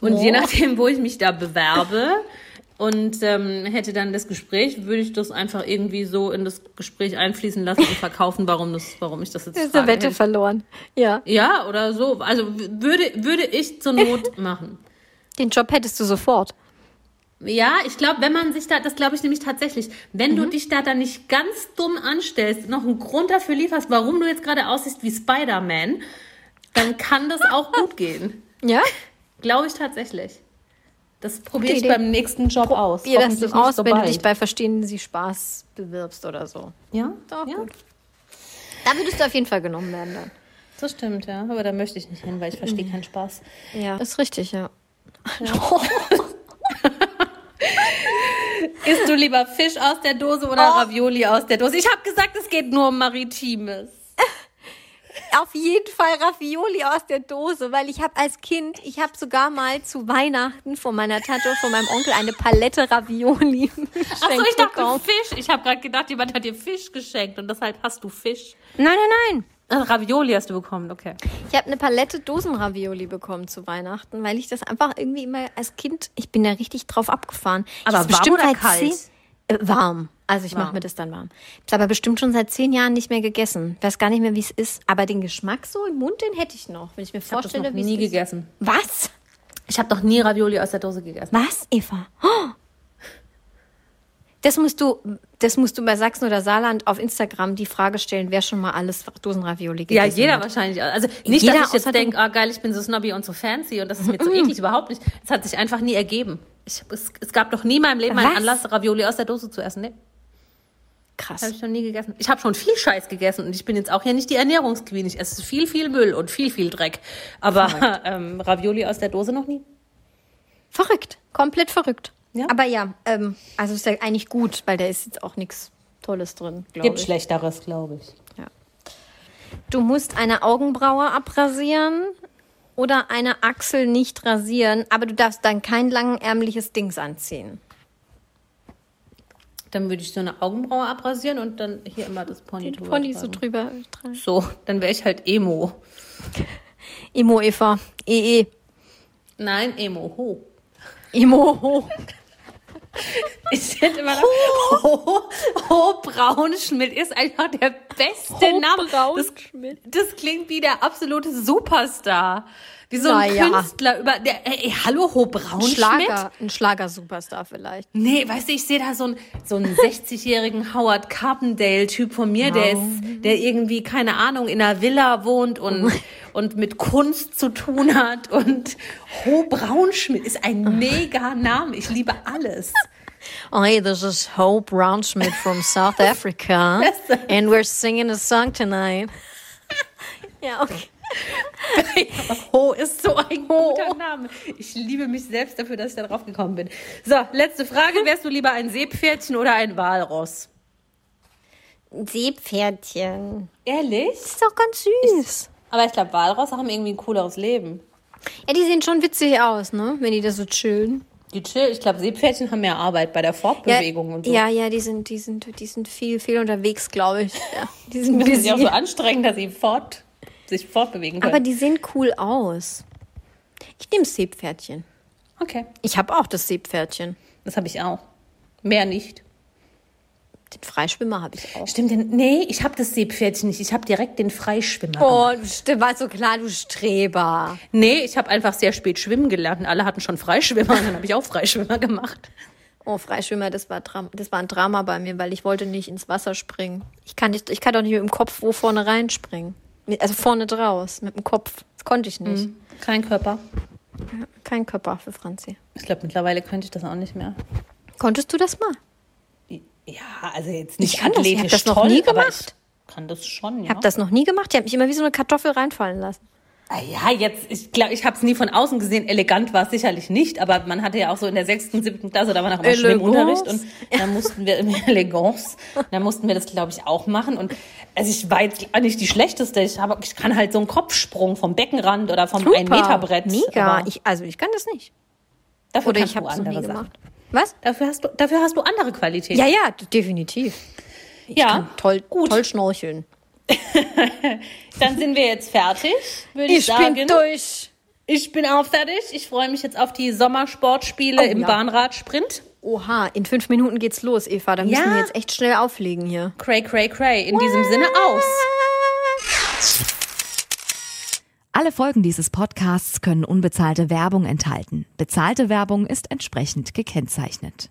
und je nachdem, wo ich mich da bewerbe und ähm, hätte dann das Gespräch, würde ich das einfach irgendwie so in das Gespräch einfließen lassen und verkaufen, warum das, warum ich das jetzt Das ist eine. Wette verloren. Ja. Ja, oder so. Also würde, würde ich zur Not machen. Den Job hättest du sofort. Ja, ich glaube, wenn man sich da, das glaube ich nämlich tatsächlich, wenn du dich da dann nicht ganz dumm anstellst, noch einen Grund dafür lieferst, warum du jetzt gerade aussiehst wie Spider-Man, dann kann das auch gut gehen. Ja? Glaube ich tatsächlich. Das probiere ich beim nächsten Job aus. Probier das Hoffentlich aus, so wenn du dich bei Verstehen Sie Spaß bewirbst oder so. Ja, Doch, ja, gut. Da würdest du auf jeden Fall genommen werden dann. das stimmt, ja. Aber da möchte ich nicht hin, weil ich verstehe keinen Spaß. Ja. Das ist richtig, ja. Isst du lieber Fisch aus der Dose oder Ravioli aus der Dose? Ich habe gesagt, es geht nur um Maritimes. Auf jeden Fall Ravioli aus der Dose, weil ich habe als Kind, ich habe sogar mal zu Weihnachten von meiner Tante und von meinem Onkel eine Palette Ravioli Ach so, ich dachte Fisch. Ich habe gerade gedacht, jemand hat dir Fisch geschenkt und deshalb hast du Fisch. Nein, nein, nein. Ach, Ravioli hast du bekommen, okay. Ich habe eine Palette Dosenravioli bekommen zu Weihnachten, weil ich das einfach irgendwie immer als Kind, ich bin da richtig drauf abgefahren. Ich Aber hab's warm bestimmt oder kalt? Zehn, äh, warm. Also ich mache mir das dann warm. Ich habe aber bestimmt schon seit zehn Jahren nicht mehr gegessen. Weiß gar nicht mehr, wie es ist. Aber den Geschmack so im Mund, den hätte ich noch, wenn ich mir Ich vorstelle, noch wie nie es ist. gegessen. Was? Ich habe doch nie Ravioli aus der Dose gegessen. Was, Eva? Oh. Das musst du, das musst du bei Sachsen oder Saarland auf Instagram die Frage stellen, wer schon mal alles Dosenravioli Ja, gegessen jeder hat. wahrscheinlich. Also nicht, Jeder dass ich jetzt denke, ah geil, ich bin so snobby und so fancy und das ist mir zu eklig, überhaupt nicht. Es hat sich einfach nie ergeben. Ich, es, es gab noch nie in meinem Leben einen Was? Anlass, Ravioli aus der Dose zu essen. Nee, Krass. habe ich noch nie gegessen. Ich habe schon viel Scheiß gegessen und ich bin jetzt auch hier nicht die Ernährungsqueen. Ich esse viel, viel Müll und viel, viel Dreck. Aber ähm, Ravioli aus der Dose noch nie. Verrückt. Komplett verrückt. Ja. Aber ja, ähm, also ist ja eigentlich gut, weil da ist jetzt auch nichts Tolles drin, Gibt ich. Schlechteres, glaube ich. Du musst eine Augenbraue abrasieren oder eine Achsel nicht rasieren, aber du darfst dann kein langenärmliches Dings anziehen. Dann würde ich so eine Augenbraue abrasieren und dann hier immer das Pony drüber Pony so tragen. drüber tragen. So, dann wäre ich halt Emo. Emo Eva. EE. Nein, Emo. Ho. Emo ho. Ich hätte immer noch, Ho, Ho Braunschmidt ist einfach der beste Ho Name. Das, das klingt wie der absolute Superstar. Wie so ein Naja. Künstler über, der, ey, hallo, Ho Braunschmidt? Schlager, ein Schlager-Superstar vielleicht. Nee, weißt du, ich sehe da so einen, so einen 60-jährigen Howard Carpendale-Typ von mir, der ist, der irgendwie, keine Ahnung, in einer Villa wohnt und, und mit Kunst zu tun hat und Ho Braunschmidt ist ein mega Name. Ich liebe alles. Oh, hey, this is Hope Braunschmidt from South Africa. and we're singing a song tonight. ja, okay. Ho ist so ein guter Name. Ich liebe mich selbst dafür, dass ich da drauf gekommen bin. So, letzte Frage. Wärst du lieber ein Seepferdchen oder ein Walross? Seepferdchen. Ehrlich? Ist doch ganz süß. Aber ich glaube, Walross haben irgendwie ein cooleres Leben. Ja, die sehen schon witzig aus, ne? Wenn die da so chillen. Die chill, ich glaube, Seepferdchen haben mehr Arbeit bei der Fortbewegung ja, und so. Ja, ja, die sind, die sind, die sind viel, viel unterwegs, glaube ich. Ja, die sind Das ist ja auch so anstrengend, dass sie fort, sich fortbewegen können. Aber die sehen cool aus. Ich nehme Seepferdchen. okay, Ich habe auch das Seepferdchen. das habe ich auch. Mehr nicht. Den Freischwimmer habe ich auch. Stimmt denn? Nee, ich habe das Seepferdchen nicht. Ich habe direkt den Freischwimmer. Oh, stimmt, war so klar, du Streber. Nee, ich habe einfach sehr spät schwimmen gelernt. und Alle hatten schon Freischwimmer und dann habe ich auch Freischwimmer gemacht. Oh, Freischwimmer, das war, das war ein Drama bei mir, weil ich wollte nicht ins Wasser springen. Ich kann, nicht, ich kann doch nicht mit dem Kopf wo vorne reinspringen. Also vorne draus, mit dem Kopf. Das konnte ich nicht. Kein Körper. Kein Körper für Franzi. Ich glaube, mittlerweile könnte ich das auch nicht mehr. Konntest du das mal? Ja, also jetzt nicht Ich kann das- ich hab athletisch das noch toll, nie gemacht. ich kann das schon, Ich ja. habe das noch nie gemacht. Ich habe mich immer wie so eine Kartoffel reinfallen lassen. Ah ja, jetzt, ich glaube, ich habe es nie von außen gesehen. Elegant war es sicherlich nicht, aber man hatte ja auch so in der sechsten, siebten Klasse, da war noch immer. Schwimmunterricht und da mussten wir im Elegance, da mussten wir das, glaube ich, auch machen. Und also ich war jetzt nicht die schlechteste. Ich, habe, ich kann halt so einen Kopfsprung vom Beckenrand oder vom ein Meter Brett. Mega. Ich, also ich kann das nicht. dafür Oder ich habe noch nie andere gemacht. Sachen. Was? Dafür hast du, dafür hast du andere Qualitäten. Ja, ja, definitiv. ja. Toll, toll schnorcheln. Dann sind wir jetzt fertig, würde ich, Ich sagen. bin durch. Ich bin auch fertig. Ich freue mich jetzt auf die Sommersportspiele Oh, im ja. Bahnradsprint. Oha, in fünf Minuten geht's los, Eva. Da müssen Ja. wir jetzt echt schnell auflegen hier. Cray, cray, cray. In diesem Sinne aus. Alle Folgen dieses Podcasts können unbezahlte Werbung enthalten. Bezahlte Werbung ist entsprechend gekennzeichnet.